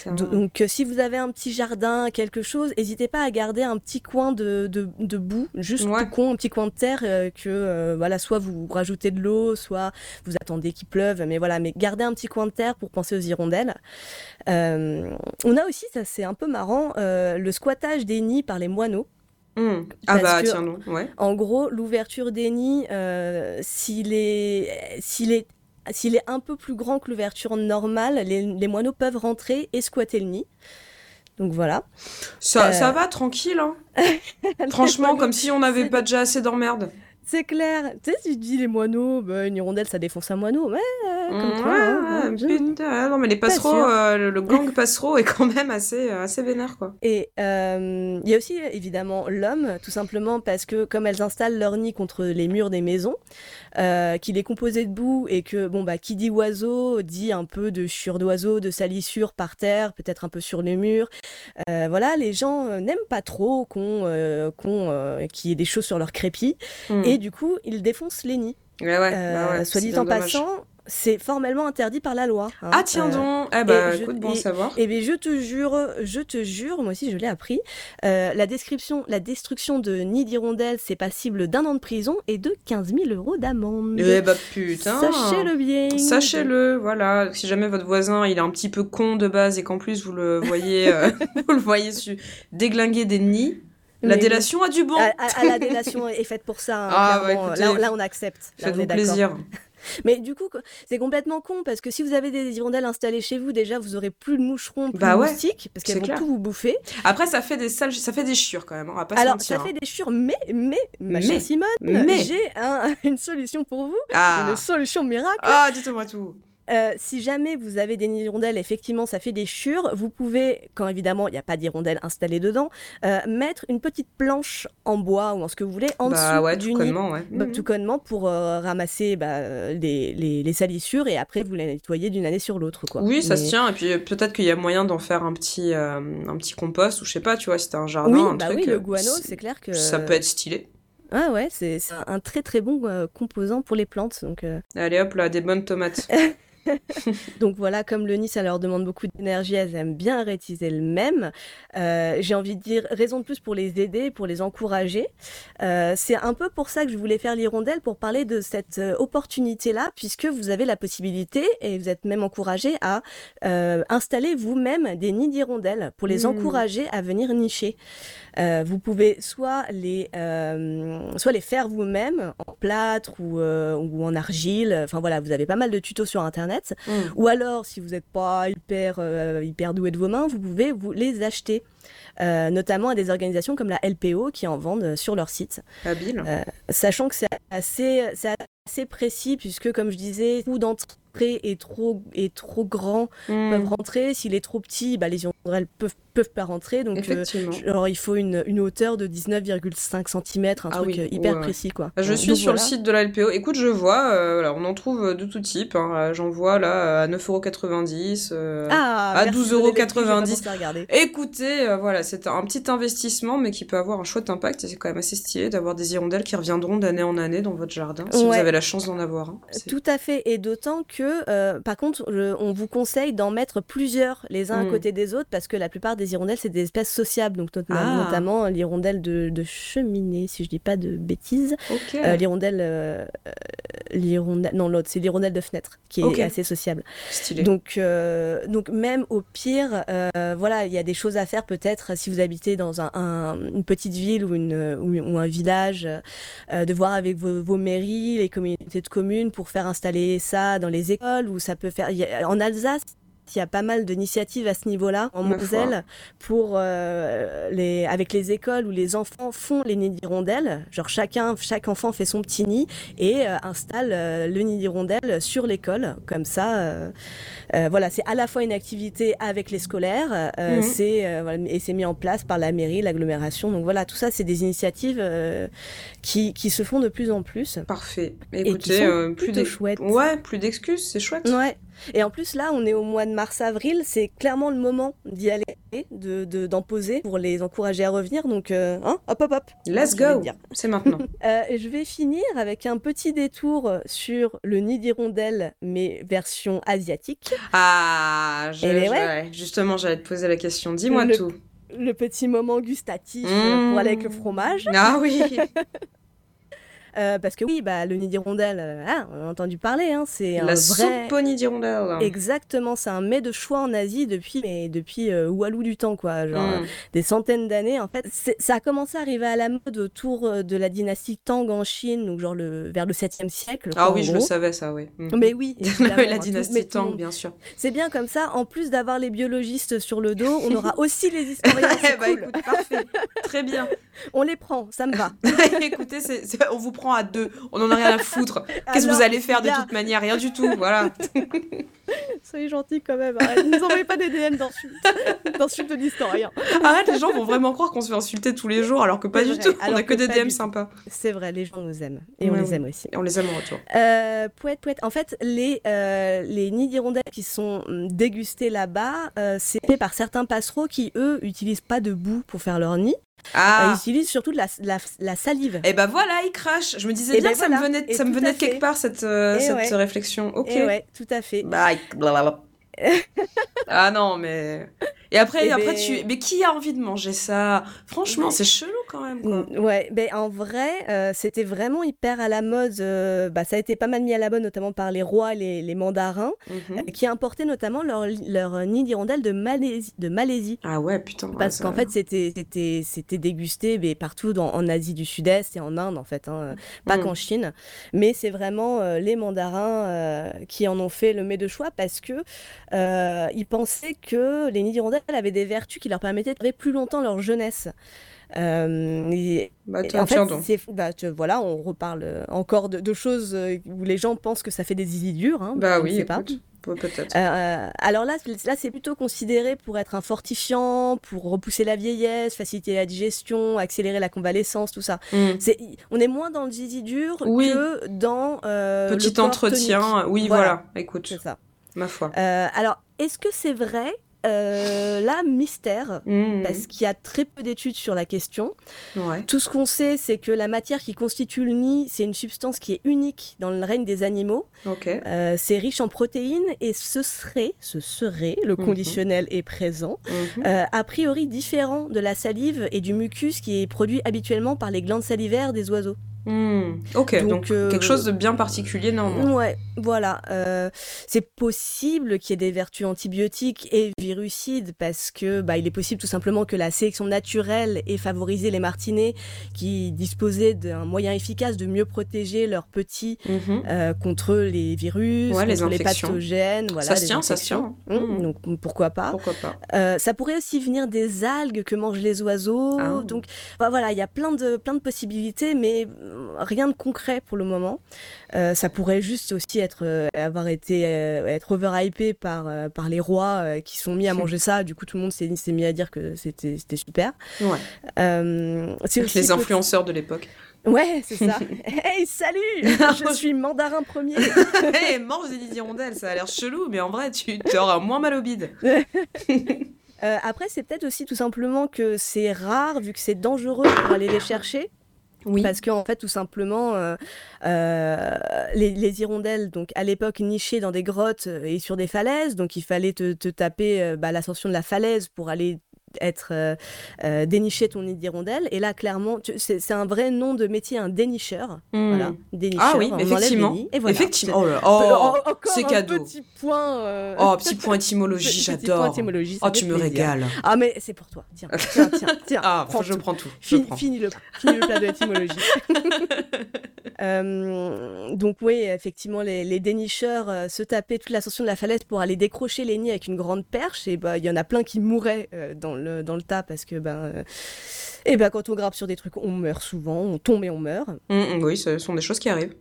Donc, euh, si vous avez un petit jardin, quelque chose, n'hésitez pas à garder un petit coin de, de, boue, juste tout con, un petit coin de terre, euh, que euh, voilà, soit vous rajoutez de l'eau, soit vous attendez qu'il pleuve, mais voilà, mais gardez un petit coin de terre pour penser aux hirondelles. on a aussi, ça c'est un peu marrant, le squattage des nids par les moineaux. Mmh. Ah bah tiens non, ouais. En gros, l'ouverture des nids, euh, s'il est, s'il est, s'il est un peu plus grand que l'ouverture normale, les, moineaux peuvent rentrer et squatter le nid. Donc voilà. Ça, ça euh. va, tranquille. Hein. Franchement, comme si on n'avait pas déjà assez d'emmerde. C'est clair. Tu sais, si tu dis les moineaux, bah, une hirondelle, ça défonce un moineau. Ouais, comme quoi. Hein, putain, non, mais les passereaux, euh, le, gang passereau est quand même assez, euh, assez vénère, quoi. Et euh, il y a aussi, évidemment, l'homme, tout simplement parce que, comme elles installent leur nid contre les murs des maisons, qu'il est composé de boue et que, bon, bah, qui dit oiseau dit un peu de chure d'oiseau, de salissure par terre, peut-être un peu sur les murs. voilà, les gens n'aiment pas trop qu'on, qu'on, qu'il y ait des choses sur leur crépi. Hmm. Et du coup, ils défoncent les nids. Ouais, ouais, bah ouais soit dit en passant, c'est formellement interdit par la loi. Hein. Ah tiens euh, donc, eh ben, écoute, bon savoir. Et, bien je te jure, je te jure, moi aussi je l'ai appris, euh, la description, la destruction de nids d'hirondelles, c'est passible d'un an de prison et de 15 000 euros d'amende. Eh bah putain Sachez-le bien Sachez-le, voilà, si jamais votre voisin il est un petit peu con de base et qu'en plus vous le voyez, euh, vous le voyez su déglinguer des nids, la délation a du bon. À, la délation est faite pour ça. Hein, ah, là, on accepte. Faites-vous plaisir. Mais du coup, c'est complètement con parce que si vous avez des hirondelles installées chez vous, déjà vous aurez plus de moucherons, plus bah de moustiques parce qu'elles vont tout vous bouffer. Après, ça fait des sales, ça fait des chiures quand même. On va pas Alors, ça fait hein. des chiures, mais mais ma chère Simone, j'ai une solution pour vous, ah. une solution miracle. Ah, dites-moi tout. Euh, si jamais vous avez des hirondelles, effectivement, ça fait des chures. Vous pouvez, quand évidemment il n'y a pas d'hirondelles installées dedans, euh, mettre une petite planche en bois ou en ce que vous voulez en bah, ouais, du tout connement, ouais. Bah, tout connement pour euh, ramasser bah, les, les, salissures et après vous les nettoyer d'une année sur l'autre. Oui, ça se tient. Et puis peut-être qu'il y a moyen d'en faire un petit, un petit compost ou je sais pas, tu vois, si t'as un jardin, oui, un bah truc. Oui, le guano, c'est clair que. Ça peut être stylé. Ah ouais, c'est un très très bon composant pour les plantes. Donc, Allez hop là, des bonnes tomates. Donc voilà, comme le nid, ça leur demande beaucoup d'énergie, elles aiment bien rétiser le même. Euh, j'ai envie de dire, raison de plus pour les aider, pour les encourager. Euh, c'est un peu pour ça que je voulais faire l'hirondelle, pour parler de cette euh, opportunité-là, puisque vous avez la possibilité, et vous êtes même encouragé à installer vous-même des nids d'hirondelles, pour les mmh. encourager à venir nicher. Vous pouvez soit les, soit les faire vous-même, en plâtre ou, ou en argile. Enfin voilà, vous avez pas mal de tutos sur Internet. Mm. Ou alors, si vous n'êtes pas hyper, euh, hyper doué de vos mains, vous pouvez vous les acheter. Euh, notamment à des organisations comme la LPO qui en vendent sur leur site. Habile. Euh, sachant que c'est assez, assez précis puisque, comme je disais, le coût est trop, est trop grand, Mm. peuvent rentrer. S'il est trop petit, bah, les hirondelles peuvent, peuvent pas rentrer. Donc, euh, genre, il faut une, une hauteur de 19,5 cm, un Ah truc oui, euh, hyper ouais, précis. Quoi. Je suis Donc, sur voilà. le site de la LPO. Écoute, je vois, euh, voilà, on en trouve de tout type. hein. Euh, J'en vois là à 9,90€. euh, Ah, à merci de donner les prix, je vais 12,90. commencer à regarder. Écoutez, euh, voilà, c'est un petit investissement, mais qui peut avoir un chouette impact. Et c'est quand même assez stylé d'avoir des hirondelles qui reviendront d'année en année dans votre jardin, si vous avez la chance d'en avoir. un. C'est- Tout à fait, et d'autant que, euh, par contre, on vous conseille d'en mettre plusieurs les uns Mm. à côté des autres, parce que la plupart des hirondelles, c'est des espèces sociables, donc not- Ah. notamment l'hirondelle de, de cheminée, si je dis pas de bêtises. Euh, l'hirondelle, euh, euh, l'hirondelle, non l'autre, c'est l'hirondelle de fenêtre, qui est assez sociable. Stylé. Donc, euh, donc même au pire, euh, voilà, il y a des choses à faire peut-être si vous habitez dans un, un- une petite ville ou, une, ou, ou un village, euh, de voir avec vos, vos mairies, les communautés de communes pour faire installer ça dans les écoles ou ça peut faire. en Alsace. Il y a pas mal d'initiatives à ce niveau-là, en. Moselle, pour euh, les, avec les écoles où les enfants font les nids d'hirondelles. Genre chacun, chaque enfant fait son petit nid et euh, installe euh, le nid d'hirondelle sur l'école. Comme ça, voilà, c'est à la fois une activité avec les scolaires, Mhm. c'est voilà, et c'est mis en place par la mairie, l'agglomération. Donc voilà, tout ça, c'est des initiatives qui, qui se font de plus en plus. Parfait. Et qui Écoutez, sont plus plutôt d'ex- chouettes. Ouais, plus d'excuses, c'est chouette. Ouais. Et en plus, là, on est au mois de mars-avril, c'est clairement le moment d'y aller, de, de- d'en poser pour les encourager à revenir. Donc, euh, hein, hop, hop, hop. Let's go. C'est maintenant. Euh, je vais finir avec un petit détour sur le nid d'hirondelle, mais version asiatique. Ah, je, je- ouais. justement, j'allais te poser la question. Dis-moi Le- tout. Le petit moment gustatif Mmh. pour aller avec le fromage. Ah oui. Euh, parce que oui, bah, le nid d'hirondelle, euh, ah, on a entendu parler, hein, c'est un La vrai... soupe pony d'hirondelle. Exactement, c'est un mets de choix en Asie depuis, mais depuis euh, Walou du temps, quoi. Genre, Mm. des centaines d'années. En fait, ça a commencé à arriver à la mode autour euh, de la dynastie Tang en Chine, donc genre le, vers le 7e siècle. Ah oui, je le gros. savais, ça, oui. Mm. Mais oui, la hein, dynastie tout le Tang, bien sûr. C'est bien comme ça. En plus d'avoir les biologistes sur le dos, on aura aussi les historiens. Eh bah, cool. écoute, parfait. Très bien. On les prend, ça me va. Écoutez, c'est- c'est- on vous prend à deux. On en a rien à foutre. Qu'est-ce que vous allez faire de toute manière? Rien du tout, voilà. Soyez gentils quand même. Arrête. Ne nous envoyez pas des DM d'insultes, d'insultes d'historiens. Arrête, les gens vont vraiment croire qu'on se fait insulter tous les jours, alors que pas du vrai, tout. On a que que des DM sympas. C'est vrai, les gens nous aiment et on Ouais, les aime aussi. Et on les aime en retour. Euh, pouette, pouette. En fait, les, euh, les nids d'hirondelles qui sont hum, dégustés là-bas, euh, c'est fait par certains passereaux qui, eux, utilisent pas de boue pour faire leur nid. Ah ils utilisent surtout de la, la, la salive. Et bah voilà, il crache. Je me disais Eh bien ben que ça me venait, Et ça me venait de quelque part cette, euh, Et cette ouais. réflexion. Ok. Et ouais, tout à fait. Bah, blablabla. ah non, mais. Et après, Eh après ben- tu. Mais qui a envie de manger ça? Franchement, c'est chelou quand même. Quoi. Mm, Ouais, ben en vrai, euh, c'était vraiment hyper à la mode. euh, bah, ça a été pas mal mis à la mode, notamment par les rois, les, les mandarins, Mhm. euh, qui importaient notamment leur, leur nid d'hirondelles de Malaisie. De Malaisie. Ah ouais, putain. Parce qu'en fait, c'était c'était c'était dégusté mais partout dans, en Asie du Sud-Est et en Inde en fait, hein, pas Mm. qu'en Chine. Mais c'est vraiment les mandarins qui en ont fait le mets de choix parce que ils pensaient que les nids d'hirondelles avaient des vertus qui leur permettaient de durer plus longtemps leur jeunesse. Euh, et- Bah, et en fait, bah, tu- voilà, on reparle encore de, de choses euh, où les gens pensent que ça fait des zizi durs. Hein, Bah oui, pas. peut-être. Euh, alors là, c'est- là c'est plutôt considéré pour être un fortifiant, pour repousser la vieillesse, faciliter la digestion, accélérer la convalescence, tout ça. Mm. C'est, on est moins dans le zizi dur Oui. que dans euh, Petit le entretien. tonique. Oui, Voilà. voilà. Écoute, C'est ça. ma foi. Alors, est-ce que c'est vrai Euh, Là, mystère. Mm. Parce qu'il y a très peu d'études sur la question. Ouais. Tout ce qu'on sait, c'est que la matière qui constitue le nid, c'est une substance qui est unique dans le règne des animaux. Euh, c'est riche en protéines et ce serait, ce serait, le Mhm. conditionnel est présent, Mhm. euh, a priori différent de la salive et du mucus qui est produit habituellement par les glandes salivaires des oiseaux. Hmm, Ok, donc, Donc, euh, quelque chose de bien particulier néanmoins. Ouais, voilà. euh, c'est possible qu'il y ait des vertus antibiotiques et virucides parce que bah, il est possible tout simplement que la sélection naturelle ait favorisé les martinets qui disposaient d'un moyen efficace de mieux protéger leurs petits Mhm. euh, contre les virus, Ouais, les contre les, infections. pathogènes. Voilà, Ça se les tient, ça se tient. Hum, Mhm. Donc pourquoi pas. Pourquoi pas ça pourrait aussi venir des algues que mangent les oiseaux. Ah. Donc bah, voilà, il y a plein de, plein de possibilités, mais rien de concret pour le moment. Euh, ça pourrait juste aussi être, euh, avoir été euh, être overhypé par, par les rois qui sont mis à manger ça. Du coup, tout le monde s'est mis à dire que c'était c'était super. Ouais. C'est aussi Les influenceurs de l'époque. Ouais, c'est ça. hey, salut Je suis mandarin premier. Hé, mange des hirondelles, ça a l'air chelou, mais en vrai, tu auras moins mal au bide. Euh, après, c'est peut-être aussi tout simplement que c'est rare, vu que c'est dangereux pour aller les chercher. Parce qu'en fait, tout simplement, euh, euh, les, les hirondelles, donc à l'époque nichées dans des grottes euh, et sur des falaises, donc il fallait te, taper bah, l'ascension de la falaise pour aller être euh, euh, dénicher ton nid d'hirondelle. Et là, clairement, c'est un vrai nom de métier, un dénicheur. Hmm. Voilà, dénicheur. Ah oui, on effectivement. nids, et voilà. Effectivement. Oh, oh, c'est cadeau. petit point. euh, Oh, petit point étymologie, petit point j'adore. Oh, tu me plaisir. régales. Ah mais c'est pour toi. Tiens, tiens, tiens, tiens. Ah, prends je tout. prends tout. Je Fini, prends. fini le, fini le plat de l'étymologie. Euh, donc oui, effectivement, les, les dénicheurs euh, se tapaient toute l'ascension de la falaise pour aller décrocher les nids avec une grande perche. Et bah, il y en a plein qui mouraient euh, dans, dans le tas parce que ben, euh, et ben, quand on grappe sur des trucs, on meurt souvent, on tombe et on meurt. Mm, mm, oui, ce sont des choses qui arrivent.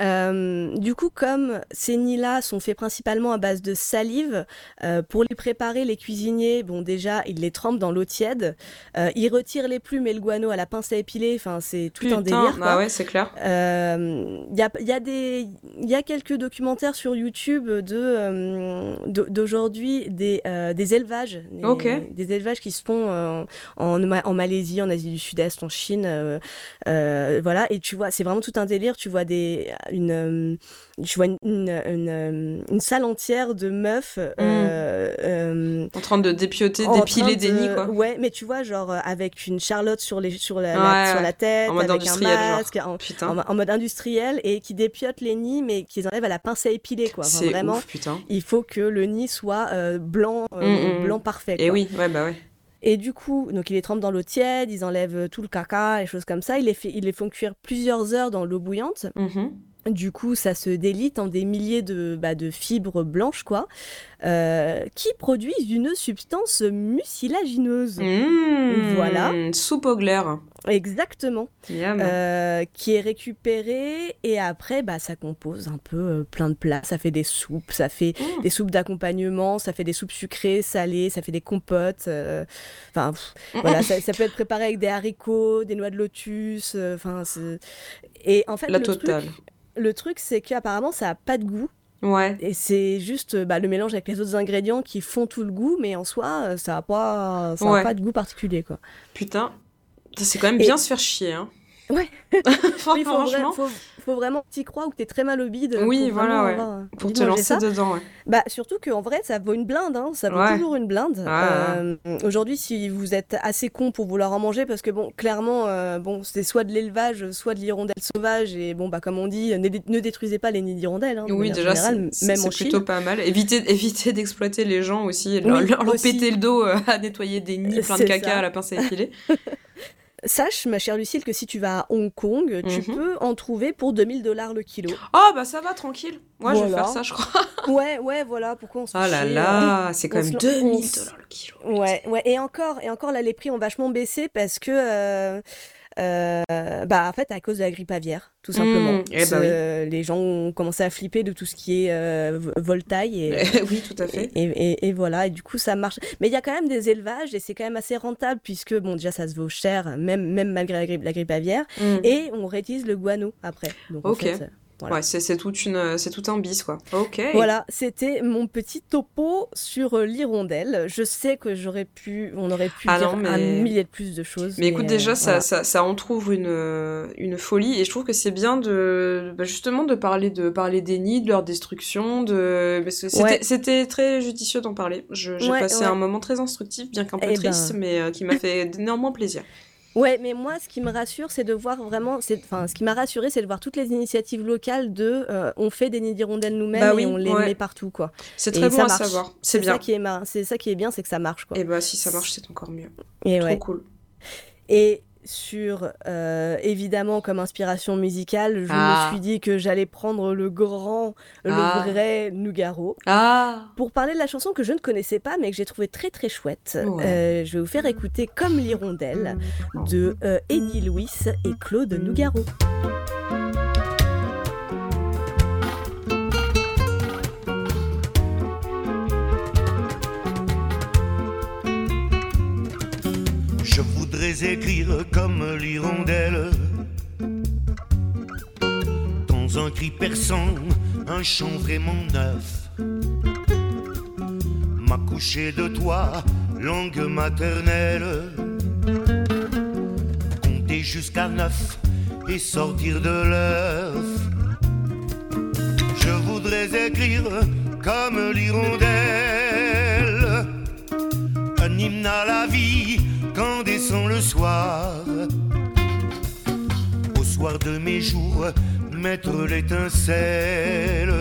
Euh, du coup, comme ces nids-là sont faits principalement à base de salive, euh, pour les préparer, les cuisiniers, bon déjà, ils les trempent dans l'eau tiède, euh, ils retirent les plumes et le guano à la pince à épiler, enfin c'est tout un délire. quoi. ah ouais, c'est clair. Euh, Il y, a, y, a des- il y a quelques documentaires sur YouTube de, euh, d'aujourd'hui des, euh, des élevages, des, Ok. des élevages qui se font euh, en, en Malaisie, en Asie du Sud-Est, en Chine, euh, euh, voilà. Et tu vois, c'est vraiment tout un délire. Tu vois des, une, euh, tu vois une, une, une, euh, une salle entière de meufs. euh, euh, En train de dépioter, d'épiler des de- nids, quoi. Ouais, mais tu vois, genre avec une charlotte sur, les, sur, la, sur la tête, En mode avec un genre. masque, en, Putain, en, en mode industriel et qui dépiotent les nids mais qui les enlèvent à la pince à épiler quoi. Enfin, vraiment, ouf, putain. il faut que le nid soit blanc, Mm, mm. blanc parfait. Et oui, ouais, bah ouais. Et du coup, donc ils les trempent dans l'eau tiède, ils enlèvent tout le caca et choses comme ça. Ils les, fait- ils les font cuire plusieurs heures dans l'eau bouillante. Mhm. Du coup, ça se délite en des milliers de, bah, de fibres blanches, quoi, euh, qui produisent une substance mucilagineuse. Mmh, Voilà. Soupe au glaire. Exactement. Euh, qui est récupérée et après bah ça compose un peu euh, plein de plats ça fait des soupes ça fait Mm. des soupes d'accompagnement ça fait des soupes sucrées salées ça fait des compotes enfin pff, voilà ça, ça peut être préparé avec des haricots des noix de lotus enfin et en fait La le totale. truc le truc c'est qu'apparemment ça a pas de goût Ouais. et c'est juste euh, bah, le mélange avec les autres ingrédients qui font tout le gout mais en soi euh, ça a pas ça a Ouais. pas de goût particulier quoi Putain. C'est quand même Et- bien se faire chier, hein. Ouais. Oui, faut, franchement, faut, faut vraiment que tu crois ou que tu es très mal au bide. Oui, pour voilà, ouais. avoir, euh, pour te lancer dedans, ouais. Bah, surtout qu'en vrai, ça vaut une blinde. Hein. Ça vaut Ouais. toujours une blinde. Euh, Aujourd'hui, si vous êtes assez con pour vouloir en manger, parce que bon, clairement, euh, bon, c'est soit de l'élevage, soit de l'hirondelle sauvage. Et bon, bah, comme on dit, ne, dé- ne détruisez pas les nids d'hirondelles. hein, Oui, déjà, c'est Chine. plutôt pas mal. Éviter d'exploiter les gens aussi, leur, Oui, leur- leur aussi. péter le dos euh, à nettoyer des nids pleins de caca ça. à la pince à épiler. Sache, ma chère Lucille, que si tu vas à Hong Kong, tu Mhm. peux en trouver pour 2000 dollars le kilo. Oh, bah ça va, tranquille. Moi, je vais faire ça, je crois. Ouais, ouais, voilà, pourquoi on se Oh là chier, là, c'est quand même se- on 2000 se- dollars le kilo. Ouais, ouais, et encore, et encore là, les prix ont vachement baissé parce que, euh, euh, bah, en fait, à cause de la grippe aviaire, tout simplement. Mmh, eh bah oui. Les gens ont commencé à flipper de tout ce qui est euh, et, oui, tout à fait. et, et- et voilà, et du coup, ça marche. Mais il y a quand même des élevages et c'est quand même assez rentable puisque, bon, déjà, ça se vaut cher, même, même malgré la grippe, la grippe aviaire, Mm. et on réutilise le guano après. Donc, en Ok. fait, euh, voilà. Ouais, c'est c'est toute une, c'est tout un bis, quoi. Ok. Voilà, c'était mon petit topo sur euh, l'hirondelle. Je sais que j'aurais pu, on aurait pu Ah dire non, un millier de plus de choses. Mais écoute, euh, déjà, ça, voilà. ça, ça entrouvre une, euh, une folie, et je trouve que c'est bien de, bah, justement, de parler, de parler des nids, de leur destruction, de, parce que c'était, Ouais. très judicieux d'en parler. J'ai Ouais, passé un moment très instructif, bien qu'un peu Eh triste, ben. mais euh, qui m'a fait néanmoins plaisir. Ouais, mais moi, ce qui me rassure, c'est de voir vraiment. Enfin, ce qui m'a rassuré, c'est de voir toutes les initiatives locales de. Euh, on fait des nids d'hirondelles nous-mêmes bah et on les met partout, quoi. C'est très bon à savoir. C'est bien. Ça qui est C'est ça qui est bien, c'est que ça marche, quoi. Et bah, si ça marche, c'est encore mieux. Et Trop cool. Et sur euh, évidemment comme inspiration musicale, je me ah. suis dit que j'allais prendre le grand, le ah. vrai Nougaro ah. pour parler de la chanson que je ne connaissais pas mais que j'ai trouvé très très chouette. Euh, je vais vous faire écouter Comme l'hirondelle de euh, Eddie Louis et Claude Nougaro. Écrire comme l'hirondelle. Dans un cri perçant, un chant vraiment neuf. M'accoucher de toi, langue maternelle. Compter jusqu'à neuf et sortir de l'œuf. Je voudrais écrire comme l'hirondelle, un hymne à la vie quand descend le soir. Au soir de mes jours, mettre l'étincelle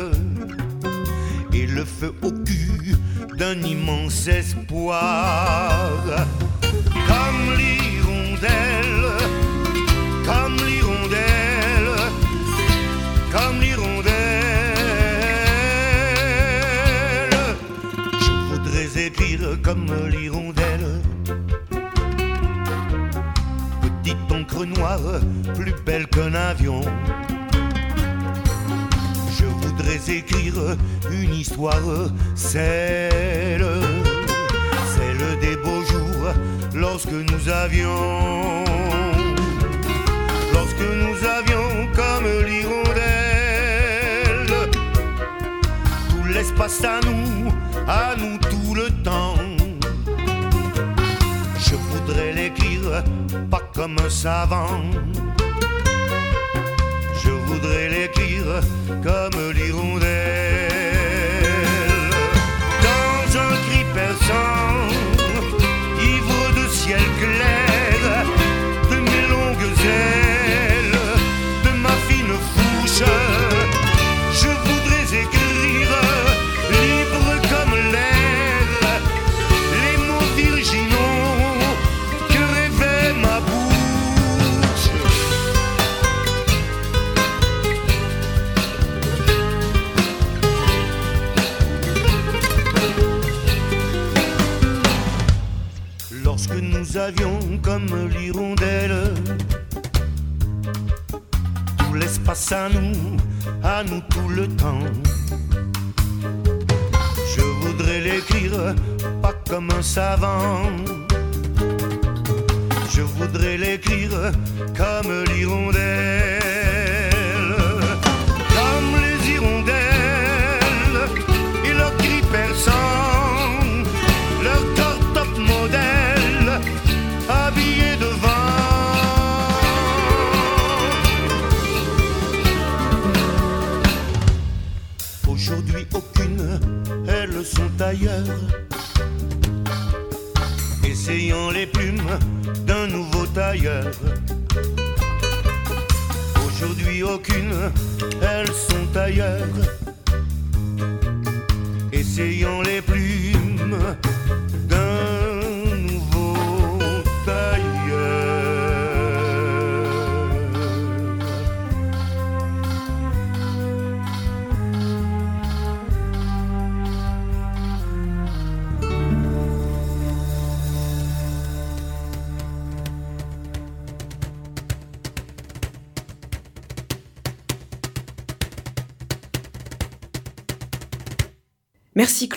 et le feu au cul d'un immense espoir. Comme l'hirondelle, comme l'hirondelle, comme l'hirondelle. Je voudrais écrire comme l'hirondelle noire, plus belle qu'un avion. Je voudrais écrire une histoire, celle, celle des beaux jours, lorsque nous avions, lorsque nous avions comme l'hirondelle, tout l'espace à nous, à nous tout le temps. Je voudrais l'écrire pas comme un savant. Je voudrais l'écrire comme l'hirondelle. Comme l'hirondelle. Tout l'espace à nous, à nous tout le temps. Je voudrais l'écrire pas comme un savant. Je voudrais l'écrire comme l'hirondelle. Essayant les plumes d'un nouveau tailleur. Aujourd'hui aucune, elles sont ailleurs.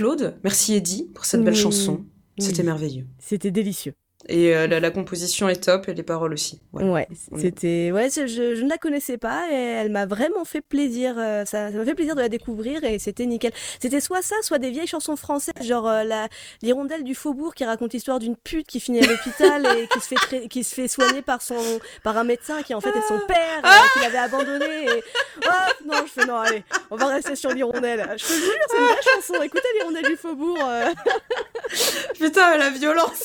Claude, merci Eddie pour cette belle chanson. C'était merveilleux. C'était délicieux. Et euh, la, composition est top et les paroles aussi. Ouais, c'était. Ouais, je, je, ne la connaissais pas et elle m'a vraiment fait plaisir. Euh, ça m'a fait plaisir de la découvrir et c'était nickel. C'était soit ça, soit des vieilles chansons françaises, genre euh, la l'hirondelle du faubourg qui raconte l'histoire d'une pute qui finit à l'hôpital et qui se fait qui se fait soigner par son par un médecin qui en fait est son père qui l'avait abandonné. Et... Oh, non, je fais non, allez, on va rester sur l'hirondelle. Je te jure, c'est une vraie chanson. Écoutez l'hirondelle du faubourg. Putain, la violence.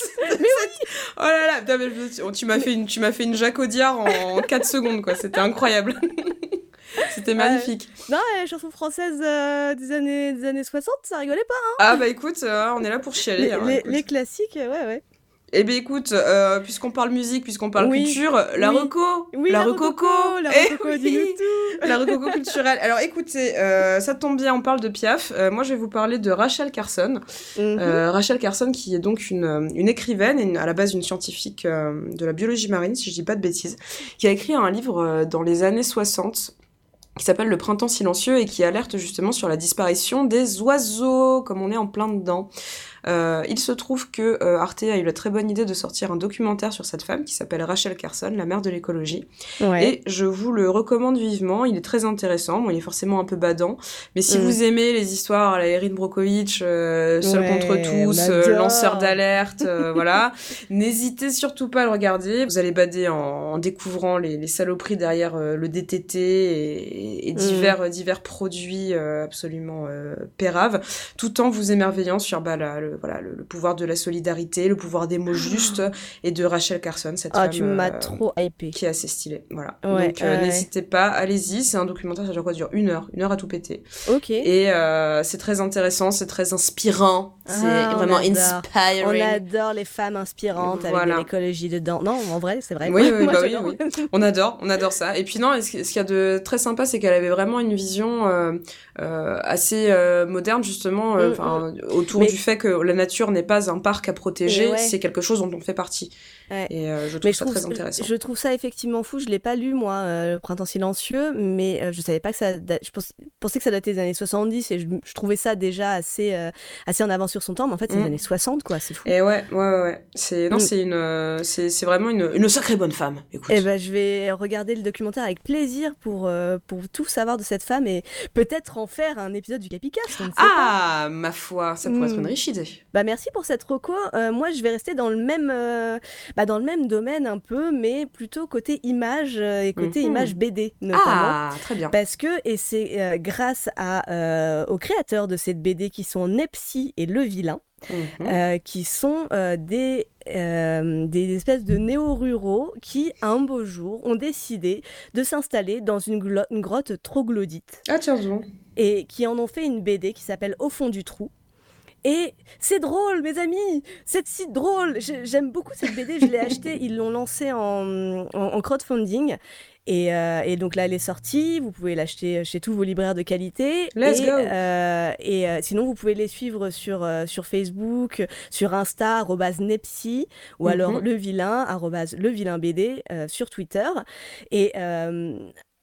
Oh là là, putain, mais je- oh, tu m'as fait une, tu m'as fait une Jacques Audiard en 4 secondes, quoi. C'était incroyable. C'était magnifique. Non, les chansons françaises euh, des, années, des années 60, ça rigolait pas. Ah bah écoute, euh, on est là pour chialer. Les, hein, les- écoute. les classiques, euh, ouais, ouais. Eh bien écoute, euh, puisqu'on parle musique, puisqu'on parle Oui. culture, la Oui. reco, Oui, la, la recoco, rococo, la Eh tout. la recoco culturelle. Alors écoutez, euh, ça tombe bien, on parle de Piaf. Euh, moi, je vais vous parler de Rachel Carson. Mhm. Rachel Carson, qui est donc une, une écrivaine et une- à la base une scientifique de la biologie marine, si je dis pas de bêtises, qui a écrit un livre dans les années 60 qui s'appelle Le printemps silencieux et qui alerte justement sur la disparition des oiseaux, comme on est en plein dedans. Euh, il se trouve que euh, Arte a eu la très bonne idée de sortir un documentaire sur cette femme qui s'appelle Rachel Carson, la mère de l'écologie. Ouais. Et je vous le recommande vivement, il est très intéressant, bon il est forcément un peu badant, mais si Mm. vous aimez les histoires à la Erin Brockovich, euh, Seul Ouais, contre tous, euh, lanceur d'alerte, voilà, n'hésitez surtout pas à le regarder, vous allez bader en, en découvrant les, les saloperies derrière le DTT et, et Mm. divers, divers produits absolument péraves, tout en vous émerveillant sur bah, la- le, voilà, le, le pouvoir de la solidarité, le pouvoir des mots justes et de Rachel Carson, cette Ah, femme tu m'as euh, trop qui est assez stylé. Voilà. Ouais, Donc euh, n'hésitez pas, allez-y. C'est un documentaire, ça dure quoi? Dure une heure, une heure à tout péter. Ok. Et euh, c'est très intéressant, c'est très inspirant, c'est Ah, vraiment adore. inspiring. On adore les femmes inspirantes avec de l'écologie dedans. Non, en vrai, c'est vrai. Oui, oui, Moi, bah oui. On adore, on adore ça. Et puis non, ce qui- ce qu'il y a de très sympa, c'est qu'elle avait vraiment une vision euh, assez euh, moderne justement, euh, Mm, enfin, autour Mais- du fait que la nature n'est pas un parc à protéger, ouais. c'est quelque chose dont on fait partie. Ouais. Et euh, je trouve Mais je ça trouve, très intéressant. je trouve ça effectivement fou. Je l'ai pas lu moi, euh, le Printemps silencieux, mais euh, je savais pas que ça. da- Je pensais que ça datait des années 70 et je, je trouvais ça déjà assez euh, assez en avance sur son temps. Mais en fait, c'est les Mm. années 60 quoi. C'est fou. Et ouais, ouais, ouais, ouais. C'est non, Mm. c'est une, c'est c'est vraiment une, une sacrée bonne femme. Écoute. Eh ben, je vais regarder le documentaire avec plaisir pour, pour tout savoir de cette femme et peut-être en faire un épisode du Capicast. ne pas. Ah, ma foi, ça pourrait être Mm. une riche idée. Bah merci pour cette reco. Moi, je vais rester dans le même, bah, dans le même domaine un peu, mais plutôt côté image euh, et côté Mhm. image BD notamment. Ah, très bien. Parce que, et c'est euh, grâce à, euh, aux créateurs de cette BD qui sont Nepsi et Le Vilain, Mhm. euh, qui sont euh, des, euh, des espèces de néo-ruraux qui, un beau jour, ont décidé de s'installer dans une, grotte troglodyte Ah, tiens, et qui en ont fait une BD qui s'appelle Au fond du trou. Et c'est drôle, mes amis, c'est si drôle. J'ai- J'aime beaucoup cette BD, je l'ai achetée, ils l'ont lancée en, en- en crowdfunding. Et, euh, et donc là, elle est sortie, vous pouvez l'acheter chez tous vos libraires de qualité. Let's et go. euh, et euh, sinon, vous pouvez les suivre sur, sur Facebook, sur Insta, arrobase Nepsi, ou Mhm. alors le vilain, le vilain BD sur Twitter. Et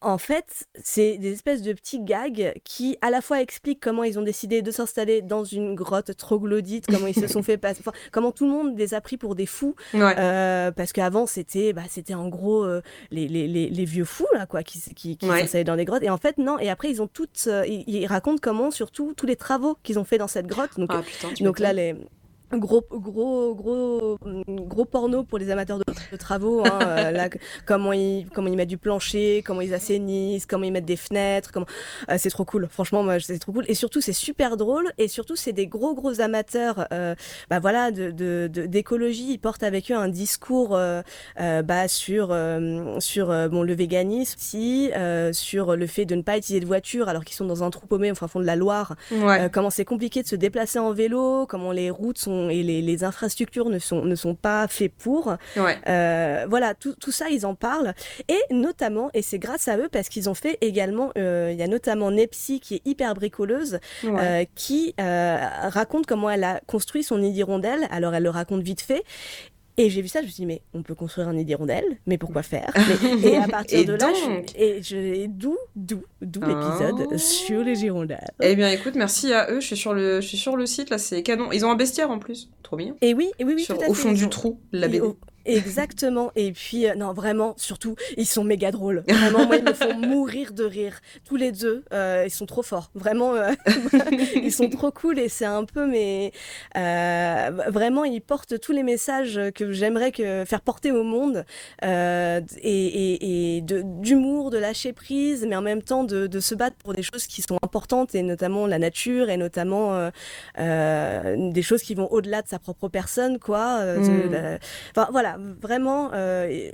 en fait, c'est des espèces de petits gags qui à la fois expliquent comment ils ont décidé de s'installer dans une grotte troglodyte, comment ils se sont fait passer, enfin, comment tout le monde les a pris pour des fous, Ouais. euh, parce qu'avant c'était, bah, c'était en gros euh, les, les, les, les vieux fous là quoi, qui, qui, qui Ouais. s'installaient dans des grottes. Et en fait non. Et après ils ont toutes, euh, ils, ils racontent comment surtout tous les travaux qu'ils ont fait dans cette grotte. Donc Ah, putain, tu donc là, les gros, gros, gros, gros porno pour les amateurs de, de travaux. hein, euh, là, comment ils, comment ils mettent du plancher, comment ils assainissent, comment ils mettent des fenêtres. Comment... euh, c'est trop cool. Franchement, moi, c'est trop cool. Et surtout, c'est super drôle. Et surtout, c'est des gros, gros amateurs. Euh, bah voilà, de, d'écologie. Ils portent avec eux un discours euh, euh, bah, sur, euh, sur bon, le véganisme, si, euh, sur le fait de ne pas utiliser de voiture alors qu'ils sont dans un trou paumé au fin fond de la Loire. Ouais. Comment c'est compliqué de se déplacer en vélo, comment les routes sont et les, les infrastructures ne sont, ne sont pas faits pour. ouais. Euh, voilà, tout, tout ça, ils en parlent. Et notamment, et c'est grâce à eux, parce qu'ils ont fait également, euh, il y a notamment Nepsi qui est hyper bricoleuse, Ouais. euh, qui raconte comment elle a construit son nid d'hirondelle. Alors elle le raconte vite fait. Et j'ai vu ça, je me suis dit, mais on peut construire un nid d'hirondelle, mais pourquoi faire? Mais- Et à partir Et de là, je- et je, d'où, d'où, d'où Oh. l'épisode sur les hirondelles. Eh bien, écoute, merci à eux. Je suis sur le, je suis sur le site là, c'est canon. Ils ont un bestiaire en plus, trop bien. Et oui, et oui, oui, Sur- tout à au fait, fond du ont- trou, la BD. au- Exactement. Et puis, euh, non, vraiment, surtout, ils sont méga drôles. Vraiment, moi, ils me font mourir de rire. Tous les deux, euh, ils sont trop forts. Vraiment, euh, ils sont trop cool et c'est un peu, mais euh, vraiment, ils portent tous les messages que j'aimerais que faire porter au monde euh, et, et, et de- d'humour, de lâcher prise, mais en même temps de, de se battre pour des choses qui sont importantes et notamment la nature et notamment euh, euh, des choses qui vont au-delà de sa propre personne, quoi. euh, de Mm. la- Enfin voilà, vraiment. euh,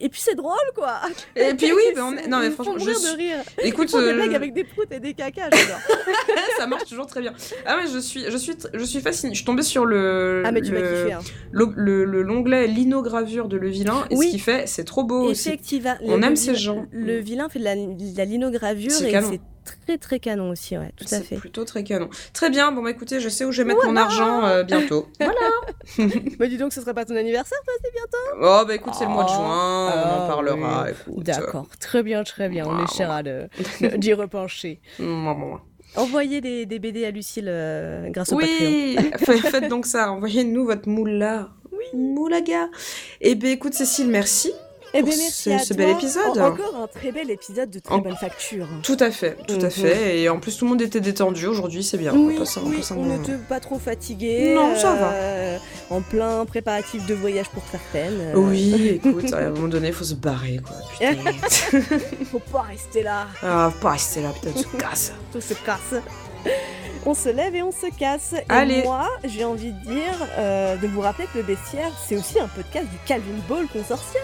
et, puis c'est drôle quoi. Et puis oui, mais on est- non mais franchement, je suis- de rire. écoute, des euh, blagues avec des proutes et des cacas, j'adore. ça marche toujours très bien. Ah ouais, je suis, je suis, je suis fascinée. Je suis tombée sur le, ah mais tu le-. Hein. le- le- le- l'onglet linogravure de le vilain et ce qu'il fait, c'est trop beau aussi. On aime ces gens. Le vilain fait de la, linogravure et c'est très très canon aussi, ouais, tout à C'est fait. plutôt très canon. Très bien, bon bah écoutez, je sais où je vais mettre mon argent euh, bientôt. Voilà. Bah dis donc, ce serait pas ton anniversaire, toi, c'est bientôt Oh bah écoute, c'est le mois de Oh. juin, on en Ah, parlera. D'accord, très bien, très bien. On essaiera d'y repencher. Envoyez des, des BD à Lucille euh, grâce au Patreon. Oui, Fa- faites donc ça, envoyez-nous votre moula. Oui. Moulaga. Eh ben écoute Cécile, merci. Eh pour bien, merci ce- à ce toi. bel épisode. En- encore un très bel épisode de très En- bonne facture. Tout à fait, tout à Mhm. fait. Et en plus tout le monde était détendu aujourd'hui, c'est bien. on Oui, passe on oui, passe on moment. n'était pas trop fatigué. Non, ça va. En plein préparatif de voyage pour certaines. euh, Oui, écoute, à un moment donné, il faut se barrer, quoi. Putain. Faut pas rester là. ah, pas rester là, putain, tu te casses. Tout se casse. On se lève et on se casse. Et Allez. moi, j'ai envie de dire, euh, de vous rappeler que le bestiaire, c'est aussi un podcast du Calvin Ball Consortium.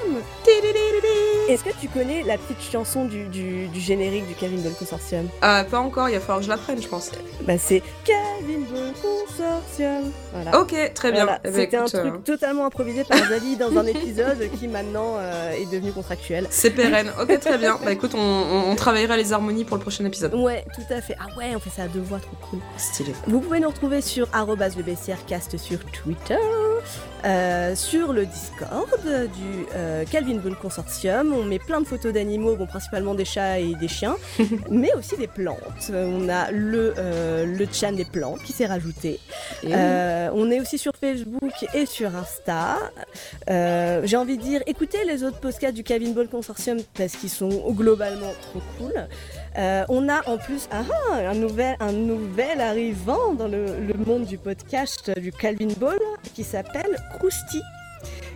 Est-ce que tu connais la petite chanson du, du- du générique du Calvin Ball Consortium? Ah, pas encore, il va falloir que je l'apprenne, je pense. Bah c'est Calvin Ball Consortium. Voilà. Ok, très bien. Voilà, Eh ben, C'était un écoute, euh, truc totalement improvisé par Zali dans un épisode qui maintenant euh, est devenu contractuel. C'est pérenne. Ok, très bien. Bah écoute, on, on- on travaillera les harmonies pour le prochain épisode. Ouais, tout à fait. Ah ouais, on fait ça à deux voix, trop cool. Stylé. Vous pouvez nous retrouver sur cast sur Twitter, euh, sur le Discord du euh, Calvin Bull Consortium. On met plein de photos d'animaux, bon principalement des chats et des chiens, mais aussi des plantes. On a le euh, le chan des plantes qui s'est rajouté. Euh, on est aussi sur Facebook et sur Insta. Euh, J'ai envie de dire, écoutez les autres podcasts du Calvin Ball Consortium parce qu'ils sont globalement trop cool. Euh, on a en plus ah, ah, un, nouvel, arrivant dans le, le monde du podcast du Calvin Ball qui s'appelle Krusty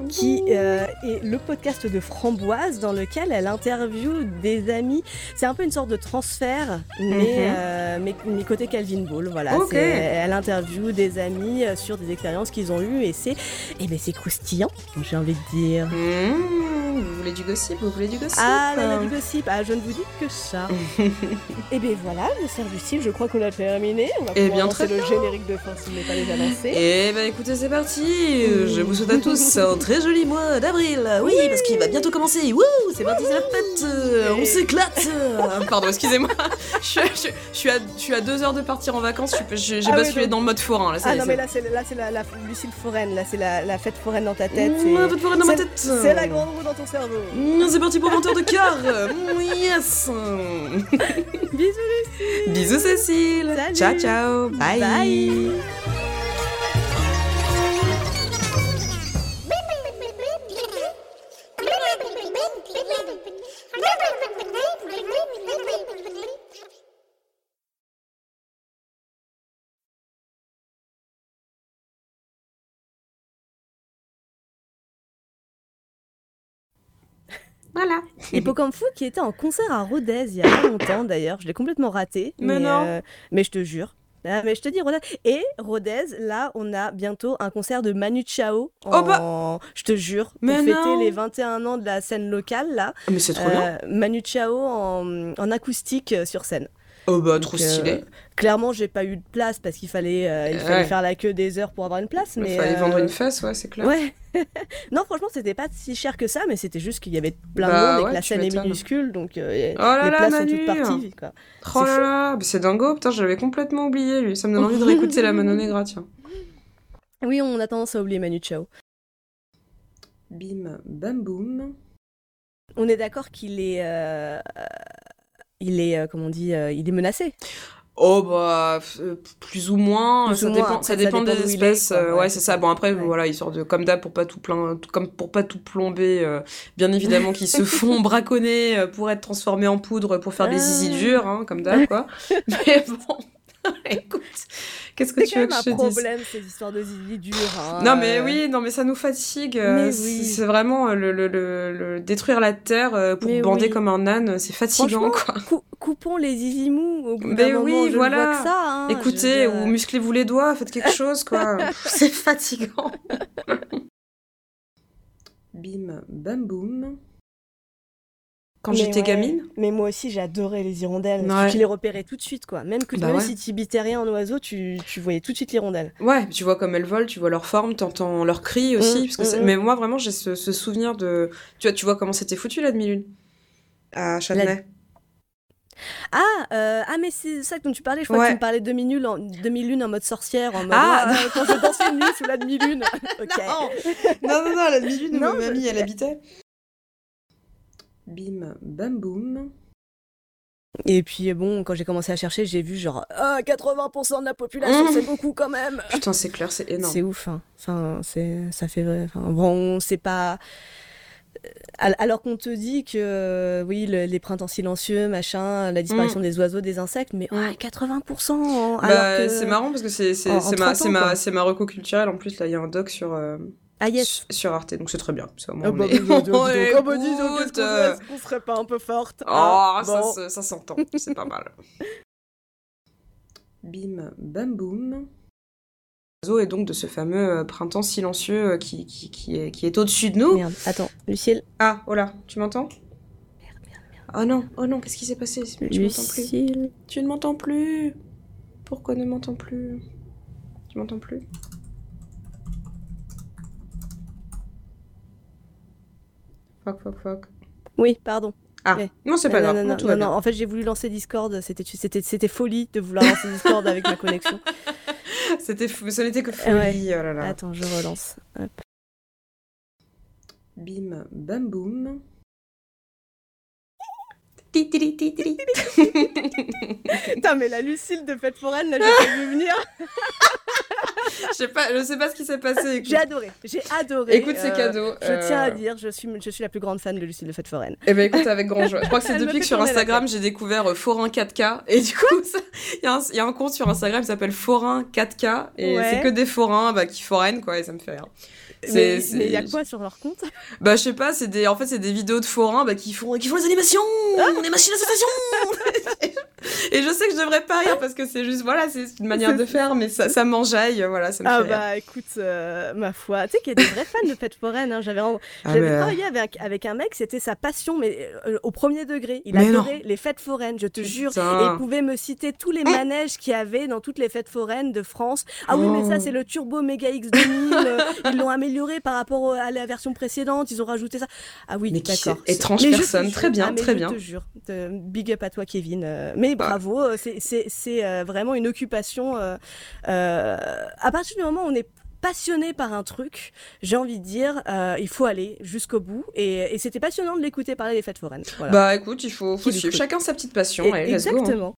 qui euh, est le podcast de Framboise dans lequel elle interviewe des amis. C'est un peu une sorte de transfert, mais, euh, mais, mais côté Calvin Ball. Voilà, elle interviewe des amis euh, sur des expériences qu'ils ont eues et c'est eh ben, c'est croustillant, j'ai envie de dire. Mmh, vous voulez du gossip Vous voulez du gossip Ah, là, là, du gossip, ah, je ne vous dis que ça. et bien voilà, le service, je crois qu'on a terminé. On va Eh pouvoir bien, très le générique de fin s'il n'est pas déjà lancé. Eh ben écoutez, c'est parti Je vous souhaite à tous un très joli mois d'avril. Oui, parce qu'il va bientôt commencer. Wouh C'est parti, c'est la fête. Euh, On s'éclate. Pardon, excusez-moi. Je suis, à- je, je suis à, je suis à deux heures de partir en vacances, j'ai Ah basculé dans le mode forain. Là, Ah non, mais là, c'est la, la Lucille foraine, là, c'est la, la fête foraine dans ta tête. Mmh, faites forain dans ma tête. C'est la grande roue dans ton cerveau. Mmh, C'est parti pour 20 heures de quart Mmh, Yes. Bisous, Bisous Cécile. Salut. Ciao ciao. Bye, Bye. Voilà Fou qui était en concert à Rodez il y a pas longtemps d'ailleurs. Je l'ai complètement raté. Mais non. euh, mais je te jure. Ah, mais je te dis Rodez. Et Rodez, là, on a bientôt un concert de Manu Chao. Oh en- Je te jure. Pour fêter les 21 ans de la scène locale, là. Ah, Mais c'est trop bien euh, Manu Chao en, en acoustique euh, sur scène. Oh bah trop Donc, euh, stylé Clairement, j'ai pas eu de place parce qu'il fallait, euh, il fallait Ouais. faire la queue des heures pour avoir une place. Il fallait euh, vendre une fesse, ouais, c'est clair. Ouais. non, franchement, c'était pas si cher que ça, mais c'était juste qu'il y avait plein Bah de monde et ouais, que la scène est minuscule, donc euh, Oh là les là, places Manu. sont toutes parties. Quoi. Oh C'est là là, c'est dingo, putain, j'avais complètement oublié lui. Ça me donne envie de réécouter la Mano Negra, tiens. Oui, on a tendance à oublier Manu Chao. Bim, bam, boum. On est d'accord qu'il est, euh, il est, euh, comment on dit, euh, il est menacé. Oh bah euh, plus ou moins, Plus ça ou dépend, moins, ça dépend dépend des est, espèces. euh, ouais, Ouais, c'est ça. Bon après Ouais. voilà, histoire de comme d'hab pour pas tout plein, comme pour pas tout plomber, euh, bien évidemment qu'ils se font braconner pour être transformés en poudre pour faire des zizi Ah. durs, hein, comme d'hab quoi. Mais bon, écoute, qu'est-ce que C'est tu veux que un je te dise problème, ces histoires de zizi durs. hein. Non mais Euh, oui, non mais ça nous fatigue. euh, c'est- oui. C'est vraiment euh, le, le, le, le- détruire la terre pour Mais bander oui. comme un âne, c'est fatigant quoi. cou- coupons les zizi mous au bout Mais d'un moment, oui, je voilà. vois que ça. hein, Écoutez, ou musclez-vous les doigts, faites quelque chose, quoi. C'est fatigant. Bim, bam, boum. Quand j'étais ouais. gamine Mais moi aussi, j'adorais les hirondelles. Ouais. Tu les repérais tout de suite, quoi. Même, que, Bah même ouais. si tu bitais rien en oiseau, tu, tu voyais tout de suite l'hirondelle. Ouais, tu vois comme elles volent, tu vois leur forme, t'entends leur cri aussi. Mm, parce que c'est- mm, mm. Mais moi, vraiment, j'ai ce, ce souvenir de... Tu vois, tu vois comment c'était foutu, la demi-lune À Châtenay. Ah, euh, ah mais c'est ça dont tu parlais. Je crois Ouais. que tu me parlais de demi-lune en, demi-lune en mode sorcière, en mode Ah, ah, quand je dansais une nuit sous la demi-lune. ok. non, non, non, la demi-lune où Non, ma je- mamie, elle habitait. Bim, bam, boum. Et puis bon, quand j'ai commencé à chercher, j'ai vu genre ah, 80% de la population, Mm. c'est beaucoup quand même. Putain, c'est clair, c'est énorme. C'est ouf. hein. Enfin, c'est ça fait vrai. Enfin, bon, c'est pas. euh, al- Alors qu'on te dit que euh, oui, le- les printemps silencieux, machin, la disparition des oiseaux, des insectes, mais Mm. ouais, 80%. Bah, alors que... C'est marrant parce que c'est en- en ma, 30 c'est ans, ma, ma reco culturelle. En plus, là, il y a un doc sur, euh, Ah yes. sur- Arte, donc c'est très bien. Ça, au moins, Ah on bah, est- donc, on ah bah, dis donc, est-ce qu'on serait pas un peu forte Oh, hein ça, Bon. se- ça s'entend, c'est pas mal. Bim, bam, boum. L'oiseau est donc de ce fameux euh, printemps silencieux euh, qui, qui, qui est, qui est au-dessus de nous. Merde, attends, Lucille. Ah, oh là, tu m'entends? Oh non, oh non, qu'est-ce qui s'est passé? Tu m'entends plus Lucille. Tu ne m'entends plus Pourquoi ne m'entends plus? Tu m'entends plus? Fuck, fuck, fuck. Oui, pardon. Ah, Ouais. non, c'est pas grave, non, non, non, tout va non, bien. non, En fait, j'ai voulu lancer Discord. C'était, folie de vouloir lancer Discord avec ma connexion. C'était fou, ce n'était que folie, Ouais. oh là là. Attends, je relance. Hop. Bim, bam, boum. Putain, mais la Lucille de Fête Foraine, là, j'ai pas vu venir. Je sais pas, je sais pas ce qui s'est passé. J'ai adoré. J'ai adoré. Écoute, c'est Euh, cadeau. Je tiens à euh, dire, je suis, je suis la plus grande fan de Lucille de Fête Foraine. Eh ben écoute, avec grand joie. Je crois que c'est depuis que sur Instagram, j'ai découvert euh, Forain 4K. Et du coup, il y, a un- il y a un compte sur Instagram qui s'appelle Forain 4K. Et Ouais. c'est que des forains bah, qui forainent, quoi, et ça me fait rire. Mais il y a quoi sur leur compte? Bah, je sais pas, c'est des, en fait, c'est des vidéos de forains bah, qui, font, qui font les animations, les machines à sensation. et je sais que je devrais pas rire parce que c'est juste, voilà, c'est une manière de faire, mais ça, ça m'enjaille, voilà, ça me Ah fait rire. bah écoute, euh, ma foi, tu sais qu'il y a des vrais fans de Fête Foraine. Hein. J'avais en- Ah, j'avais mais, travaillé avec, avec un mec, c'était sa passion, mais euh, au premier degré. Il Mais adorait les fêtes foraines, je te jure. Putain. Et il pouvait me citer tous les manèges qu'il y avait dans toutes les fêtes foraines de France. Ah oui, mais ça Oh. c'est le Turbo Mega X2000. euh, ils l'ont amélioré par rapport à la version précédente. Ils ont rajouté ça. Ah oui, d'accord. Étrange Mais je personne. Très bien, ah, très je bien. te jure. Euh, Big up à toi, Kevin. Euh, Mais bravo, euh, c'est- vraiment une occupation. euh, euh, à partir du moment où on est passionné par un truc, j'ai envie de dire, euh, il faut aller jusqu'au bout. Et, et c'était passionnant de l'écouter parler des fêtes foraines. Voilà. Bah écoute, il faut, suivre chacun sa petite passion. Et- Allez, let's go, hein. exactement.